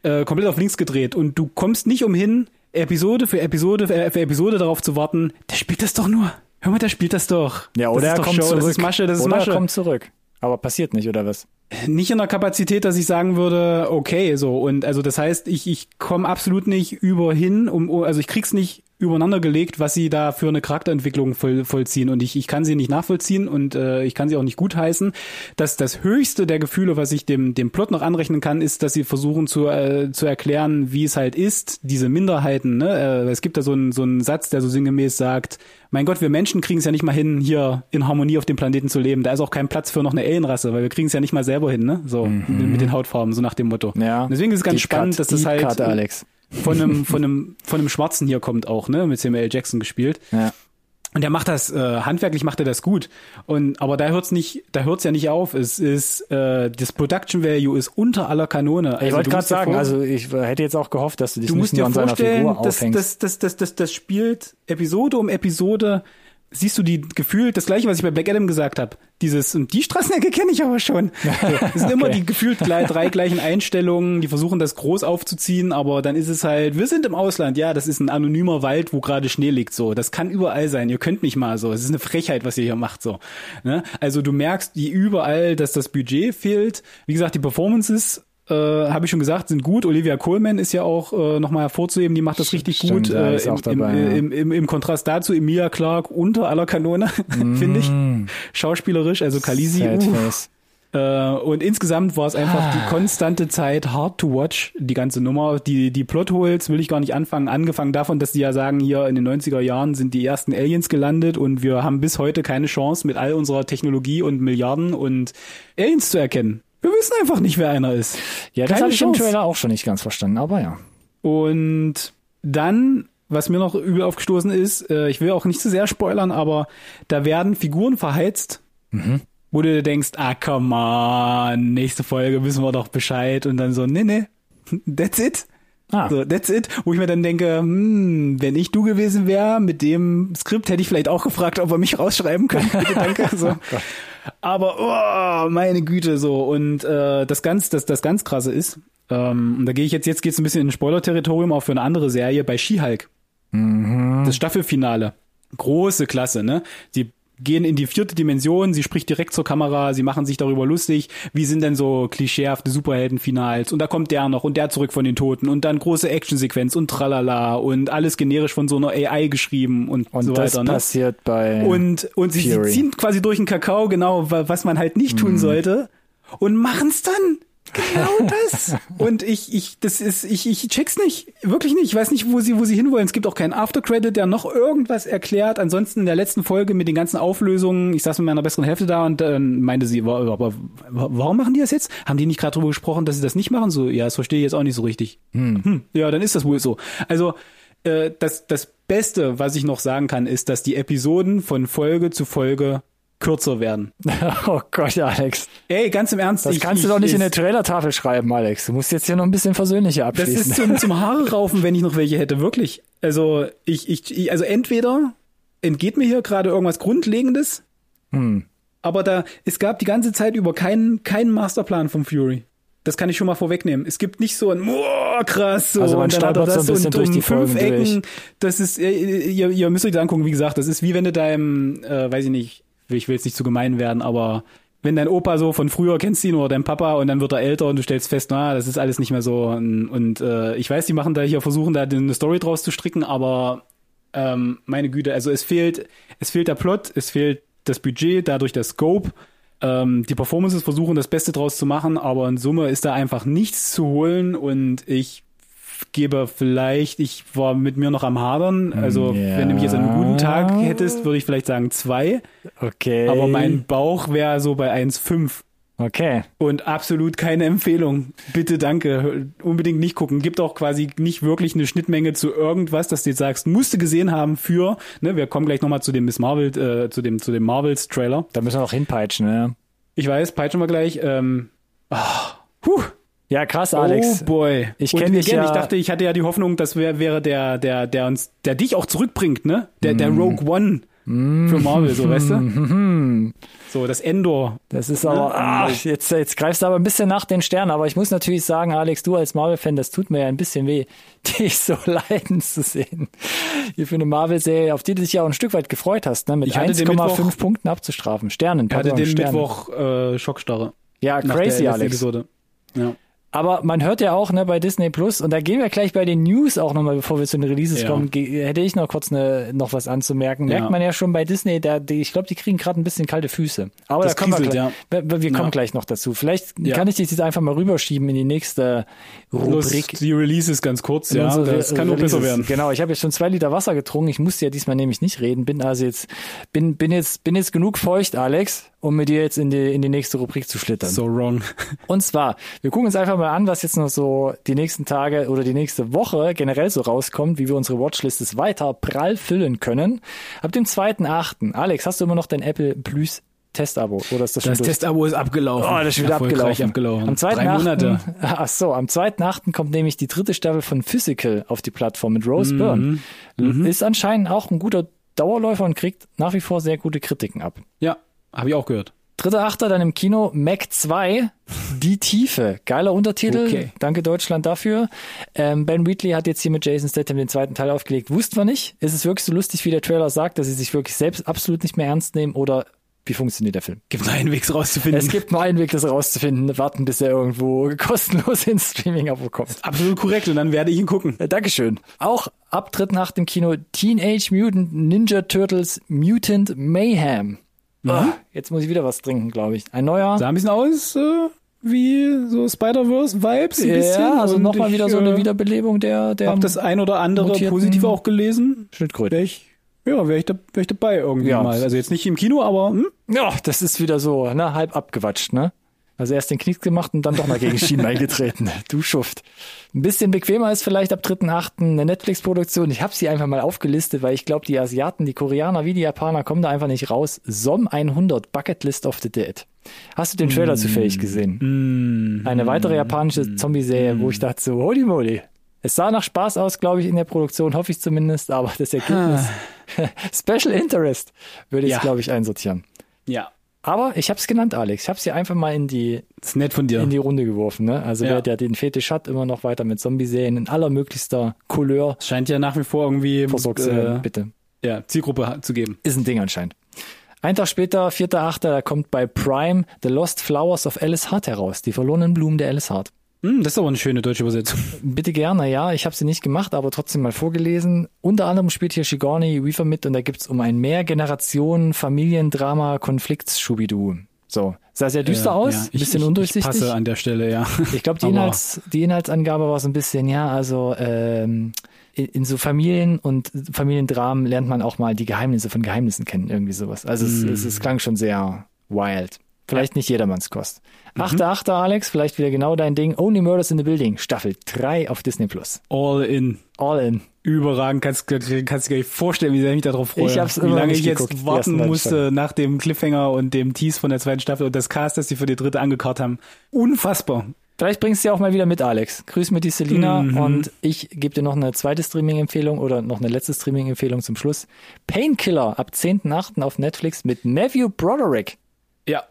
äh, komplett auf links gedreht und du kommst nicht umhin, Episode für Episode für, für Episode darauf zu warten, der spielt das doch nur. Hör mal, der spielt das doch. Ja, oder er kommt Show, zurück. Das ist Masche, das ist oder Masche kommt zurück. Aber passiert nicht, oder was? nicht in der Kapazität, dass ich sagen würde, okay, so und also das heißt, ich ich komme absolut nicht über hin, um also ich krieg's nicht übereinander gelegt, was sie da für eine Charakterentwicklung voll, vollziehen und ich ich kann sie nicht nachvollziehen und äh, ich kann sie auch nicht gutheißen. Dass das höchste der Gefühle, was ich dem dem Plot noch anrechnen kann, ist, dass sie versuchen zu äh, zu erklären, wie es halt ist, diese Minderheiten. Ne? Äh, es gibt da so einen so einen Satz, der so sinngemäß sagt, mein Gott, wir Menschen kriegen es ja nicht mal hin, hier in Harmonie auf dem Planeten zu leben. Da ist auch kein Platz für noch eine Alienrasse, weil wir kriegen es ja nicht mal selber hin, ne? So mit, mit den Hautfarben, so nach dem Motto. Ja. Und Deswegen ist es ganz Deep spannend, Cut, dass das Deep halt Cut, Alex. Von einem *laughs* von einem von einem Schwarzen hier kommt auch, ne? Mit Samuel L. Jackson gespielt. Ja. Und der macht das, äh, handwerklich macht er das gut. Und aber da hört's nicht, da hört's ja nicht auf. Es ist äh, das Production Value ist unter aller Kanone. Ich wollte gerade sagen, vor- also ich hätte jetzt auch gehofft, dass du dich du nicht musst nur dir an seiner vorstellen, Figur das, aufhängst. das, das, das, das, das spielt Episode um Episode. Siehst du die gefühlt das gleiche, was ich bei Black Adam gesagt habe. Dieses und die Straßenecke kenne ich aber schon. *laughs* Es sind immer Okay. die gefühlt drei gleichen Einstellungen, die versuchen das groß aufzuziehen, aber dann ist es halt, wir sind im Ausland, ja, das ist ein anonymer Wald, wo gerade Schnee liegt, so. Das kann überall sein. Ihr könnt mich mal so. Es ist eine Frechheit, was ihr hier macht, so. Ne? Also du merkst die überall, dass das Budget fehlt. Wie gesagt, die Performances äh, habe ich schon gesagt, sind gut. Olivia Coleman ist ja auch äh, nochmal hervorzuheben, die macht das richtig Stimmt, gut. ja, äh, im, dabei, im, ja. im, im, Im Kontrast dazu Emilia Clark unter aller Kanone, *laughs* finde ich. Schauspielerisch, also Kalisi. Uh. Äh, und insgesamt war es einfach Ah. die konstante Zeit hard to watch, die ganze Nummer. Die, die Plotholes will ich gar nicht anfangen. Angefangen davon, dass die ja sagen, hier in den 90er Jahren sind die ersten Aliens gelandet und wir haben bis heute keine Chance mit all unserer Technologie und Milliarden und Aliens zu erkennen. Wir wissen einfach nicht, wer einer ist. Ja, das habe ich im. Trailer auch schon nicht ganz verstanden, aber ja. Und dann, was mir noch übel aufgestoßen ist, äh, ich will auch nicht zu sehr spoilern, aber da werden Figuren verheizt, wo du denkst, ah, come on, nächste Folge wissen wir doch Bescheid und dann so, nee, nee, that's it. Ah, So, that's it. Wo ich mir dann denke, hm, wenn ich du gewesen wäre mit dem Skript, hätte ich vielleicht auch gefragt, ob er mich rausschreiben könnte. *laughs* Danke. So. Aber oh, meine Güte, so. Und äh, das ganz, das, das ganz krasse ist, ähm, und da gehe ich jetzt, jetzt geht's ein bisschen in Spoiler-Territorium, auch für eine andere Serie, bei She-Hulk. Das Staffelfinale. Große Klasse, ne? Die gehen in die vierte Dimension, sie spricht direkt zur Kamera, sie machen sich darüber lustig, wie sind denn so klischeehafte Superheldenfinals und da kommt der noch und der zurück von den Toten und dann große Actionsequenz und tralala und alles generisch von so einer AI geschrieben und, und so das weiter, ne? passiert bei Und, und sie, sie ziehen quasi durch den Kakao, genau, wa- was man halt nicht tun Mhm. sollte. Und machen's dann. Genau das. Und ich, ich, das ist, ich, ich check's nicht. Wirklich nicht. Ich weiß nicht, wo sie, wo sie hinwollen. Es gibt auch keinen Aftercredit, der noch irgendwas erklärt. Ansonsten in der letzten Folge mit den ganzen Auflösungen, ich saß mit meiner besseren Hälfte da und dann meinte sie, aber wa- warum machen die das jetzt? Haben die nicht gerade darüber gesprochen, dass sie das nicht machen? So, ja, das verstehe ich jetzt auch nicht so richtig. Hm, ja, dann ist das wohl so. Also, äh, das, das Beste, was ich noch sagen kann, ist, dass die Episoden von Folge zu Folge kürzer werden. *laughs* Oh Gott, Alex. Ey, ganz im Ernst. Das ich, kannst ich, du doch nicht in der Trailertafel schreiben, Alex. Du musst jetzt hier noch ein bisschen versöhnlicher Das abschließen. ist zum, zum *laughs* Haare raufen, wenn ich noch welche hätte, wirklich. Also, ich, ich, also entweder entgeht mir hier gerade irgendwas Grundlegendes, Hm. aber da, es gab die ganze Zeit über keinen, keinen Masterplan vom Fury. Das kann ich schon mal vorwegnehmen. Es gibt nicht so ein, oh, krass, so, Also man und dann hat er stolpert so das ein bisschen und durch um die fünf Folgen Ecken. durch. Das ist, ihr, ihr, ihr müsst euch das angucken, wie gesagt, das ist wie wenn du deinem, äh, weiß ich nicht, ich will jetzt nicht zu gemein werden, aber wenn dein Opa so von früher kennst ihn oder dein Papa und dann wird er älter und du stellst fest, na, das ist alles nicht mehr so. Und, äh, ich weiß, die machen da hier versuchen, da eine Story draus zu stricken, aber ähm, meine Güte, also es fehlt, es fehlt der Plot, es fehlt das Budget, dadurch der Scope. Ähm, die Performances versuchen das Beste draus zu machen, aber in Summe ist da einfach nichts zu holen und ich gebe vielleicht, ich war mit mir noch am Hadern, also Ja. wenn du mich jetzt an einem guten Tag hättest, würde ich vielleicht sagen zwei, Okay. aber mein Bauch wäre so bei 1,5 Okay. und absolut keine Empfehlung. Bitte danke, unbedingt nicht gucken. Gibt auch quasi nicht wirklich eine Schnittmenge zu irgendwas, dass du jetzt sagst, musst du gesehen haben für, ne, wir kommen gleich nochmal zu dem Miss Marvel, äh, zu dem, zu dem Marvels Trailer. Da müssen wir noch hinpeitschen, ne? Ich weiß, peitschen wir gleich, ähm, ah, puh, Ja, krass, Alex. Oh boy. Ich Und kenn dich ja- Ich dachte, ich hatte ja die Hoffnung, das wär, wäre der, der, der uns, der dich auch zurückbringt, ne? Der, der Mm. Rogue One für Marvel, so, weißt du? So, das Endor. Das ist aber, ah, jetzt, jetzt greifst du aber ein bisschen nach den Sternen. Aber ich muss natürlich sagen, Alex, du als Marvel-Fan, das tut mir ja ein bisschen weh, *laughs* dich so *laughs* leiden zu sehen. Hier für eine Marvel-Serie, auf die du dich ja auch ein Stück weit gefreut hast, ne? mit Ich hatte den 1,5 Mittwoch- Punkten abzustrafen. Sternen, Er hatte den Sternen. Mittwoch äh, Schockstarre. Ja, crazy, Alex. Episode. Ja. Aber man hört ja auch ne, bei Disney Plus, und da gehen wir gleich bei den News auch nochmal, bevor wir zu den Releases Ja. kommen, hätte ich noch kurz ne, noch was anzumerken. Merkt Ja. man ja schon bei Disney, da, die, ich glaube, die kriegen gerade ein bisschen kalte Füße. Aber Das da kommen wir, kriselt, gleich, wir, wir kommen Ja. gleich noch dazu. Vielleicht Ja. kann ich dich jetzt einfach mal rüberschieben in die nächste Rubrik. die Releases ganz kurz, ja. Das kann nur besser werden. Genau, ich habe jetzt schon zwei Liter Wasser getrunken. Ich musste ja diesmal nämlich nicht reden. Bin also jetzt bin bin jetzt bin jetzt genug feucht, Alex, um mit dir jetzt in die in die nächste Rubrik zu schlittern. So wrong. Und zwar, wir gucken uns einfach mal an, was jetzt noch so die nächsten Tage oder die nächste Woche generell so rauskommt, wie wir unsere Watchlistes weiter prall füllen können. Ab dem 2.8. Alex, hast du immer noch dein Apple Plus Testabo oder ist das schon Das? Testabo ist abgelaufen. Oh, das ist wieder abgelaufen. abgelaufen. Am 2.8. Drei Monate. *laughs* Ach so, am 2.8. kommt nämlich die dritte Staffel von Physical auf die Plattform mit Rose Byrne. Mhm. Ist anscheinend auch ein guter Dauerläufer und kriegt nach wie vor sehr gute Kritiken ab. Ja, habe ich auch gehört. Dritter Achter dann im Kino Mac 2, Die Tiefe. Geiler Untertitel. Okay. Danke Deutschland dafür. Ähm, ben Wheatley hat jetzt hier mit Jason Statham den zweiten Teil aufgelegt. Wussten wir nicht. Ist es wirklich so lustig, wie der Trailer sagt, dass sie sich wirklich selbst absolut nicht mehr ernst nehmen oder wie funktioniert der Film? Gibt nur einen Weg rauszufinden. Es gibt nur einen Weg, das rauszufinden. Warten, bis er irgendwo *laughs* kostenlos ins Streaming-Abo kommt. Absolut korrekt und dann werde ich ihn gucken. Äh, Dankeschön. Auch ab 3.8. im Kino Teenage Mutant Ninja Turtles Mutant Mayhem. Ah, jetzt muss ich wieder was trinken, glaube ich. Ein neuer. Sah ein bisschen aus äh, wie so Spider-Verse-Vibes ein bisschen. Ja, also nochmal wieder so eine äh, Wiederbelebung der, der Hab das ein oder andere positive auch gelesen. Schildkröte. Ich, ja, wäre ich, da, wär ich dabei irgendwie Ja. mal. Also jetzt nicht im Kino, aber hm? Ja, das ist wieder so, ne, halb abgewatscht, ne? Also erst den Knick gemacht und dann doch mal gegen Schienbein *laughs* getreten. Du Schuft. Ein bisschen bequemer ist vielleicht ab 3.8. eine Netflix-Produktion. Ich habe sie einfach mal aufgelistet, weil ich glaube, die Asiaten, die Koreaner wie die Japaner kommen da einfach nicht raus. SOM 100, Bucket List of the Dead. Hast du den Trailer zufällig gesehen? Eine weitere japanische Zombie-Serie, wo ich dachte so, holy moly. Es sah nach Spaß aus, glaube ich, in der Produktion, hoffe ich zumindest, aber das Ergebnis, *laughs* Special Interest, würde ich, Ja. glaube ich, einsortieren. ja, Aber ich habe es genannt, Alex. Ich habe es hier einfach mal in die ist nett von dir. in die Runde geworfen. Ne? Also Ja. wer der den Fetisch hat, immer noch weiter mit Zombie-Serien in allermöglichster Couleur Scheint ja nach wie vor irgendwie versorgt zu werden, äh, bitte. ja, Zielgruppe zu geben. Ist ein Ding anscheinend. Ein Tag später, 4.8., da kommt bei Prime The Lost Flowers of Alice Hart heraus. Die verlorenen Blumen der Alice Hart. Hm, das ist aber eine schöne deutsche Übersetzung. *laughs* Bitte gerne, ja. Ich habe sie nicht gemacht, aber trotzdem mal vorgelesen. Unter anderem spielt hier Shigorni Weaver mit und da gibt's um ein Mehrgenerationen-Familiendrama Konflikts-Schubidu. So, sah sehr düster Ja, aus, ja. Ich- bisschen ich, undurchsichtig. Ich passe an der Stelle, ja. Ich glaube, die, *laughs* Inhalts, die Inhaltsangabe war so ein bisschen, ja, also ähm, in, in so Familien und Familiendramen lernt man auch mal die Geheimnisse von Geheimnissen kennen, irgendwie sowas. Also es, es, es klang schon sehr wild. Vielleicht nicht jedermanns Kost. Achter, achter, Alex, vielleicht wieder genau dein Ding. Only Murders in the Building, Staffel 3 auf Disney Plus. All in. All in. Überragend, kannst, kannst du dir gar nicht vorstellen, wie sehr ich mich darauf freue. Ich hab's wie lange ich jetzt geguckt, ersten warten musste nach dem Cliffhanger und dem Tease von der zweiten Staffel und das Cast, das sie für die dritte angekarrt haben. Unfassbar. Vielleicht bringst du ja auch mal wieder mit, Alex. Grüß mir die Selina Mhm. und ich gebe dir noch eine zweite Streaming-Empfehlung oder noch eine letzte Streaming-Empfehlung zum Schluss. Painkiller ab 10.8. auf Netflix mit Matthew Broderick. Ja.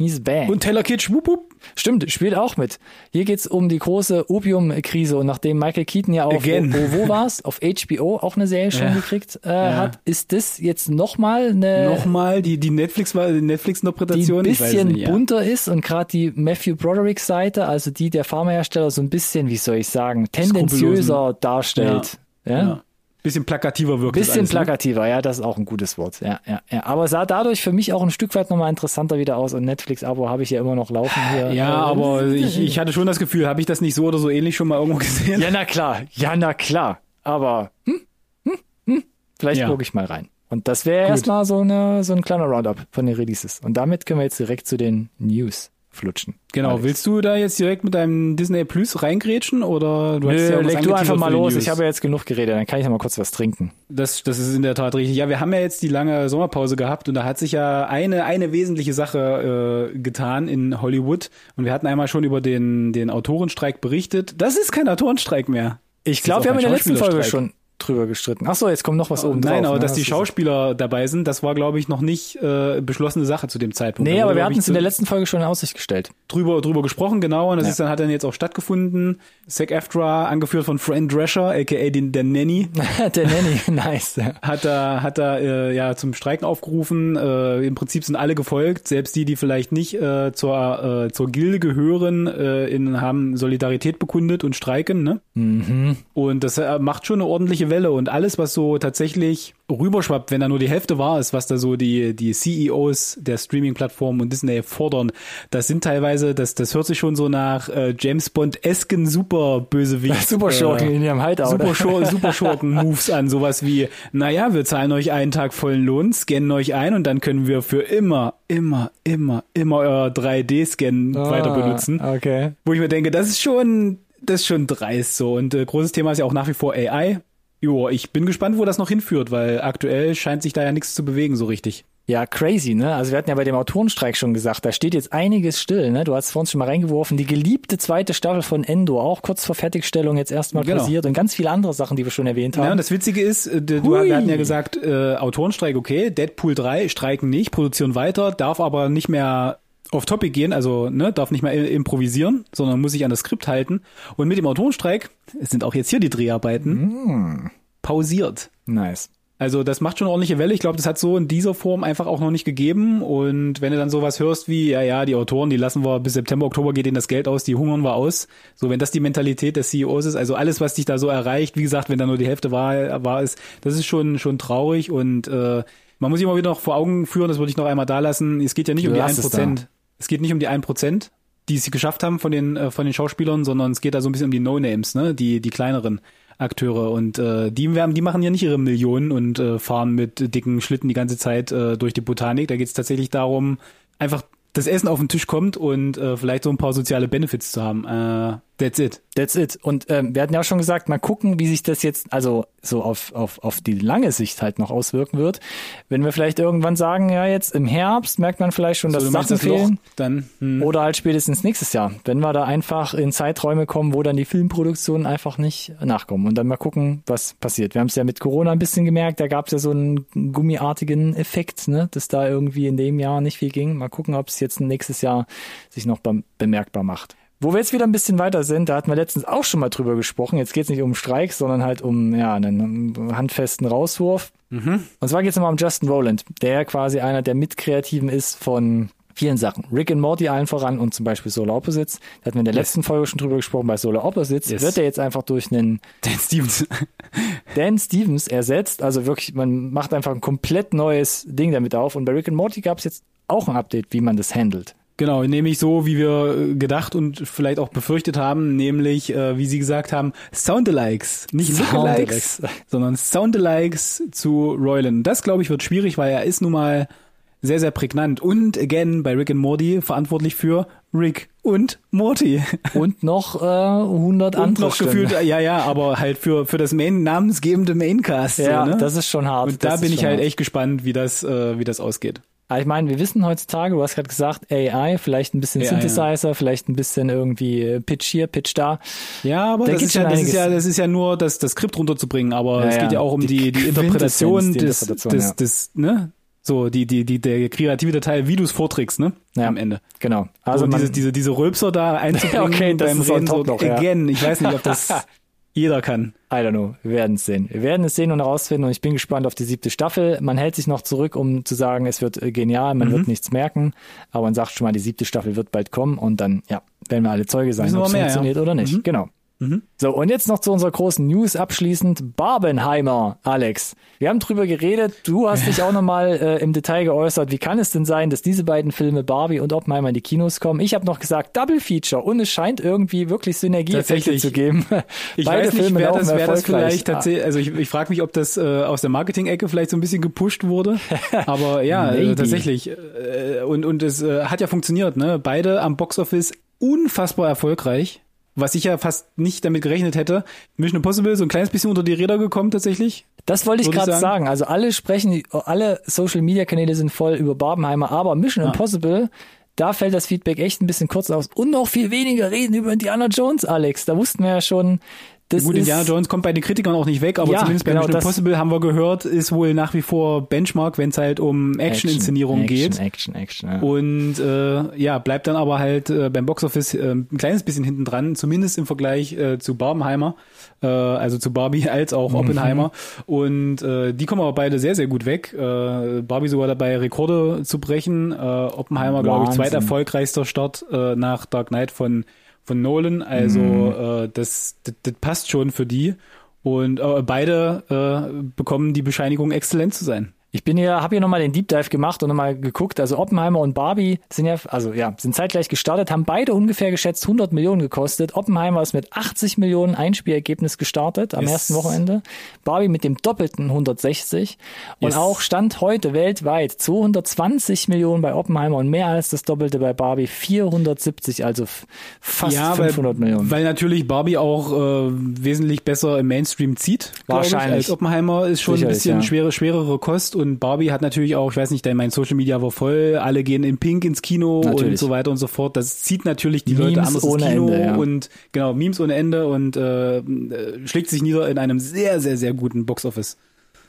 He's back. Und Taylor Kitsch, wup, wup. Stimmt, spielt auch mit. Hier geht's um die große Opiumkrise und nachdem Michael Keaton ja auf Again. wo, wo war's? Auf HBO auch eine Serie schon Ja. gekriegt äh, hat, ist das jetzt nochmal eine Nochmal die, die Netflix, die die ein Netflix-Interpretation. Ich weiß bisschen nicht, ja. bunter ist und gerade die Matthew Broderick Seite, also die der Pharmahersteller so ein bisschen, wie soll ich sagen, tendenziöser darstellt. Ja. Bisschen plakativer wirkt Bisschen alles, ne? plakativer, ja, das ist auch ein gutes Wort. Ja, ja, ja. Aber sah dadurch für mich auch ein Stück weit nochmal interessanter wieder aus und Netflix-Abo habe ich ja immer noch laufen hier. Ja, Äh, aber ich, ich hatte schon das Gefühl, habe ich das nicht so oder so ähnlich schon mal irgendwo gesehen? Ja, na klar, ja, na klar. Aber hm, hm, hm, vielleicht Ja. gucke ich mal rein. Und das wäre erstmal so, eine, so ein kleiner Roundup von den Releases. Und damit können wir jetzt direkt zu den News flutschen. Genau, Alex. willst du da jetzt direkt mit deinem Disney Plus reingrätschen oder du Nö, hast ja leg du einfach mal los. News? Ich habe ja jetzt genug geredet, dann kann ich noch mal kurz was trinken. Das, das ist in der Tat richtig. Ja, wir haben ja jetzt die lange Sommerpause gehabt und da hat sich ja eine, eine wesentliche Sache äh, getan in Hollywood. Und wir hatten einmal schon über den, den Autorenstreik berichtet. Das ist kein Autorenstreik mehr. Ich glaube, wir haben in der letzten Folge schon drüber gestritten. Ach so, jetzt kommt noch was oben Nein, drauf. aber ne? dass die Schauspieler dabei sind, das war, glaube ich, noch nicht äh, beschlossene Sache zu dem Zeitpunkt. Nee, aber wir hatten es in der letzten Folge schon in Aussicht gestellt. drüber, drüber gesprochen, genau, und das Ja. ist dann, hat dann jetzt auch stattgefunden. Zac Eftra, angeführt von Fran Drescher, aka den, der Nanny, *laughs* der Nanny, *laughs* nice. hat da, hat da äh, ja zum Streiken aufgerufen. Äh, Im Prinzip sind alle gefolgt, selbst die, die vielleicht nicht äh, zur, äh, zur Gilde gehören, äh, in, haben Solidarität bekundet und streiken. Ne? Mhm. Und das äh, macht schon eine ordentliche Welle. Und alles, was so tatsächlich rüberschwappt, wenn da nur die Hälfte wahr ist, was da so die, die CEOs der Streaming-Plattformen und Disney fordern, das sind teilweise, das, das hört sich schon so nach äh, James Bond-esken Superbösewicht. *laughs* Super Schurken äh, in ihrem Hideout. Super, Schur *laughs* Super Schurken-Moves an. Sowas wie, naja, wir zahlen euch einen Tag vollen Lohn, scannen euch ein und dann können wir für immer, immer, immer, immer euer 3D-Scan Ah, weiter benutzen. Okay. Wo ich mir denke, das ist schon, das ist schon dreist so. Und äh, großes Thema ist ja auch nach wie vor AI. Jo, ich bin gespannt, wo das noch hinführt, weil aktuell scheint sich da ja nichts zu bewegen so richtig. Ja, crazy, ne? Also wir hatten ja bei dem Autorenstreik schon gesagt, da steht jetzt einiges still, ne? Du hast vor uns schon mal reingeworfen, die geliebte zweite Staffel von Endor, auch kurz vor Fertigstellung jetzt erstmal Genau. passiert und ganz viele andere Sachen, die wir schon erwähnt haben. Ja, und das Witzige ist, äh, du, Hui. wir hatten ja gesagt, äh, Autorenstreik okay, Deadpool 3 streiken nicht, produzieren weiter, darf aber nicht mehr auf Topic gehen, also ne, darf nicht mehr improvisieren, sondern muss sich an das Skript halten. Und mit dem Autorenstreik es sind auch jetzt hier die Dreharbeiten pausiert. nice. Also das macht schon eine ordentliche Welle. Ich glaube, das hat so in dieser Form einfach auch noch nicht gegeben. Und wenn du dann sowas hörst wie, ja, ja, die Autoren, die lassen wir bis September, Oktober geht ihnen das Geld aus, die hungern wir aus. So, wenn das die Mentalität des CEOs ist, also alles, was dich da so erreicht, wie gesagt, wenn da nur die Hälfte war, war ist, das ist schon schon traurig und äh, man muss sich immer wieder noch vor Augen führen, das würde ich noch einmal da lassen. Es geht ja nicht um die Lass es 1%. Es geht nicht um die 1%, die sie geschafft haben von den, äh, von den Schauspielern, sondern es geht da so ein bisschen um die No-Names, ne? Die, die kleineren Akteure. Und äh, die, werden, die machen ja nicht ihre Millionen und äh, fahren mit dicken Schlitten die ganze Zeit äh, durch die Botanik. Da geht es tatsächlich darum, einfach das Essen auf den Tisch kommt und äh, vielleicht so ein paar soziale Benefits zu haben. Äh, that's it. That's it. Und ähm, wir hatten ja auch schon gesagt, mal gucken, wie sich das jetzt, also so auf, auf, auf die lange Sicht halt noch auswirken wird. Wenn wir vielleicht irgendwann sagen, ja, jetzt im Herbst merkt man vielleicht schon, dass meinst Sachen das Loch? fehlen. Dann, hm. Oder halt spätestens nächstes Jahr, wenn wir da einfach in Zeiträume kommen, wo dann die Filmproduktionen einfach nicht nachkommen. Und dann mal gucken, was passiert. Wir haben es ja mit Corona ein bisschen gemerkt, da gab es ja so einen gummiartigen Effekt, ne, dass da irgendwie in dem Jahr nicht viel ging. Mal gucken, ob es jetzt nächstes Jahr sich noch bem- bemerkbar macht. Wo wir jetzt wieder ein bisschen weiter sind, da hatten wir letztens auch schon mal drüber gesprochen. Jetzt geht es nicht um Streik, sondern halt um ja, einen handfesten Rauswurf. Und zwar geht es immer um Justin Rowland, der quasi einer der Mitkreativen ist von vielen Sachen. Rick and Morty allen voran und zum Beispiel Solar Opposites. Da hatten wir in der letzten Folge schon drüber gesprochen. Bei Solar Opposites Yes. wird er jetzt einfach durch einen Dan Stevens. *laughs* Dan Stevens ersetzt. Also wirklich, man macht einfach ein komplett neues Ding damit auf. Und bei Rick and Morty gab es jetzt auch ein Update, wie man das handelt. Genau, nämlich so, wie wir äh, gedacht und vielleicht auch befürchtet haben, nämlich, äh, wie Sie gesagt haben, Soundalikes. Nicht Soundalikes. Sondern Soundalikes zu Royland. Das, glaube ich, wird schwierig, weil er ist nun mal sehr, sehr prägnant. Und, again, bei Rick and Morty verantwortlich für Rick und Morty. *laughs* Und noch äh, 100 Und andere noch Stimmen. gefühlt, ja, ja, aber halt für, für das Main, namensgebende Maincast. Ja, so, ne? das ist schon hart. Und da bin ich halt hart. echt gespannt, wie das, äh, wie das ausgeht. Aber ich meine, wir wissen heutzutage, du hast gerade gesagt, AI, vielleicht ein bisschen AI, Synthesizer, vielleicht ein bisschen irgendwie äh, Pitch hier, Pitch da. Ja, aber Da das ist, ja, das, ist ja, das ist ja nur das, das Skript runterzubringen, aber Ja, es geht ja. ja auch um Die die, die, Interpretation die des, Interpretation, des, ja. des, ne? So, die, die, die, der kreative Teil, wie du es vorträgst, ne? Ja. Am Ende. Genau. Also Also diese, diese, diese Rülpser da *laughs* einzubringen Okay, das beim ist Reden so, noch, ja. again, ich weiß nicht, ob das *laughs* jeder kann. I don't know. Wir werden es sehen. Wir werden es sehen und herausfinden und ich bin gespannt auf die siebte Staffel. Man hält sich noch zurück, um zu sagen, es wird äh, genial, man Mhm. wird nichts merken, aber man sagt schon mal, die siebte Staffel wird bald kommen und dann, ja, werden wir alle Zeuge sein, ob es mehr, ja. funktioniert oder nicht. Mhm. Genau. So, und jetzt noch zu unserer großen News abschließend. Barbenheimer, Alex. Wir haben drüber geredet. Du hast dich auch nochmal äh, im Detail geäußert. Wie kann es denn sein, dass diese beiden Filme Barbie und Oppenheimer in die Kinos kommen? Ich habe noch gesagt, Double Feature. Und es scheint irgendwie wirklich Synergieeffekte Tatsächlich. zu geben. Ich Beide weiß nicht, Filme wer das, wer das vielleicht tatsächlich, also ich, ich frage mich, ob das äh, aus der Marketing-Ecke vielleicht so ein bisschen gepusht wurde. *laughs* Aber ja, Maybe. tatsächlich. Äh, und, und es äh, hat ja funktioniert, ne? Beide am Boxoffice unfassbar erfolgreich. Was ich ja fast nicht damit gerechnet hätte. Mission Impossible so ein kleines bisschen unter die Räder gekommen tatsächlich. Das wollte ich gerade sagen. sagen. Also alle sprechen, alle Social Media Kanäle sind voll über Barbenheimer, aber Mission Impossible, da fällt das Feedback echt ein bisschen kurz aus. Und noch viel weniger reden über Indiana Jones, Alex. Da wussten wir ja schon, das Gut, Indiana Jones kommt bei den Kritikern auch nicht weg, aber Ja, zumindest bei genau, Mission Impossible haben wir gehört, ist wohl nach wie vor Benchmark, wenn es halt um Action-Inszenierung Action, geht. Action, Action, ja. Und äh, ja, bleibt dann aber halt äh, beim Boxoffice äh, ein kleines bisschen hinten dran, zumindest im Vergleich äh, zu Barbenheimer, äh, also zu Barbie *laughs* als auch Oppenheimer. Und äh, die kommen aber beide sehr, sehr gut weg. Äh, Barbie sogar dabei, Rekorde zu brechen. Äh, Oppenheimer, glaube ich, zweiterfolgreichster Start äh, nach Dark Knight von, von Nolan. Also Mhm. äh, das, das, das passt schon für die. Und äh, beide äh, bekommen die Bescheinigung, exzellent zu sein. Ich bin hier, habe hier nochmal den Deep Dive gemacht und nochmal geguckt. Also Oppenheimer und Barbie sind ja, also ja, sind zeitgleich gestartet, haben beide ungefähr geschätzt 100 Millionen gekostet. Oppenheimer ist mit 80 Millionen Einspielergebnis gestartet am Ist- ersten Wochenende. Barbie mit dem doppelten 160 und auch Stand heute weltweit 220 Millionen bei Oppenheimer und mehr als das Doppelte bei Barbie 470, also fast 500 weil, Millionen. Weil natürlich Barbie auch äh, wesentlich besser im Mainstream zieht. glaub Ich, Wahrscheinlich. als Oppenheimer ist schon Sicherlich, ein bisschen ja. schwere, schwerere Kost und Barbie hat natürlich auch, ich weiß nicht, mein Social Media war voll, alle gehen in Pink ins Kino und Natürlich. so weiter und so fort. Das zieht natürlich die Leute Memes anders ins Kino Ende, ja. und genau, Memes ohne Ende und äh, äh, schlägt sich nieder in einem sehr, sehr, sehr guten Boxoffice.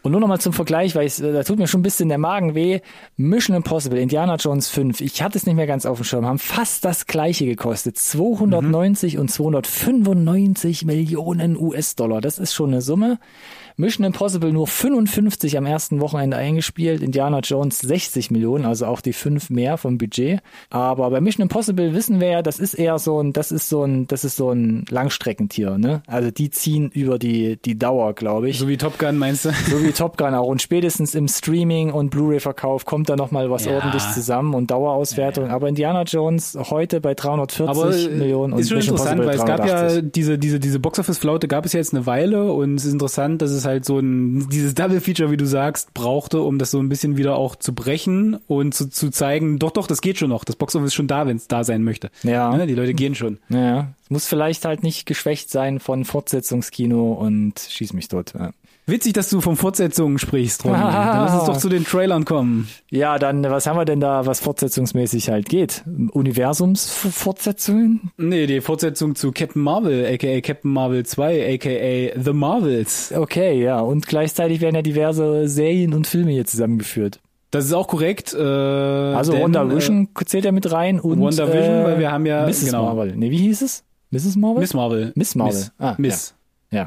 Und nur nochmal zum Vergleich, weil ich, da tut mir schon ein bisschen der Magen weh. Mission Impossible, Indiana Jones 5, ich hatte es nicht mehr ganz auf dem Schirm, haben fast das gleiche gekostet. 290 und 295 Millionen US-Dollar. Das ist schon eine Summe. Mission Impossible nur 55 am ersten Wochenende eingespielt, Indiana Jones 60 Millionen, also auch die fünf mehr vom Budget. Aber bei Mission Impossible wissen wir ja, das ist eher so ein, das ist so ein, das ist so ein Langstreckentier, ne? Also die ziehen über die, die Dauer, glaube ich. So wie Top Gun meinst du? So wie wie Top Gun auch. Und spätestens im Streaming und Blu-ray-Verkauf kommt da nochmal was Ja. ordentlich zusammen und Dauerauswertung. Aber Indiana Jones heute bei 340 Aber äh, Millionen und ist schon interessant, weil es gab ja 380. diese, diese, diese Box-Office-Flaute gab es ja jetzt eine Weile und es ist interessant, dass es halt so ein, dieses Double-Feature, wie du sagst, brauchte, um das so ein bisschen wieder auch zu brechen und zu, zu zeigen, doch, doch, das geht schon noch. Das Box-Office ist schon da, wenn es da sein möchte. Ja. Ne, Die Leute gehen schon. Ja, es muss vielleicht halt nicht geschwächt sein von Fortsetzungskino und schieß mich tot. Ja. Witzig, dass du von Fortsetzungen sprichst, Ron. Dann lass uns doch zu den Trailern kommen. Ja, dann, was haben wir denn da, was fortsetzungsmäßig halt geht? Universumsfortsetzungen? Nee, die Fortsetzung zu Captain Marvel, aka Captain Marvel 2, aka The Marvels. Okay, ja. Und gleichzeitig werden ja diverse Serien und Filme hier zusammengeführt. Das ist auch korrekt. Äh, Also denn, WandaVision zählt ja mit rein und WandaVision, äh, weil wir haben ja- Mrs. genau. Marvel. Nee, wie hieß es? Mrs. Äh, Marvel? Miss Marvel. Miss Marvel. Miss. Ah, Miss. Ja.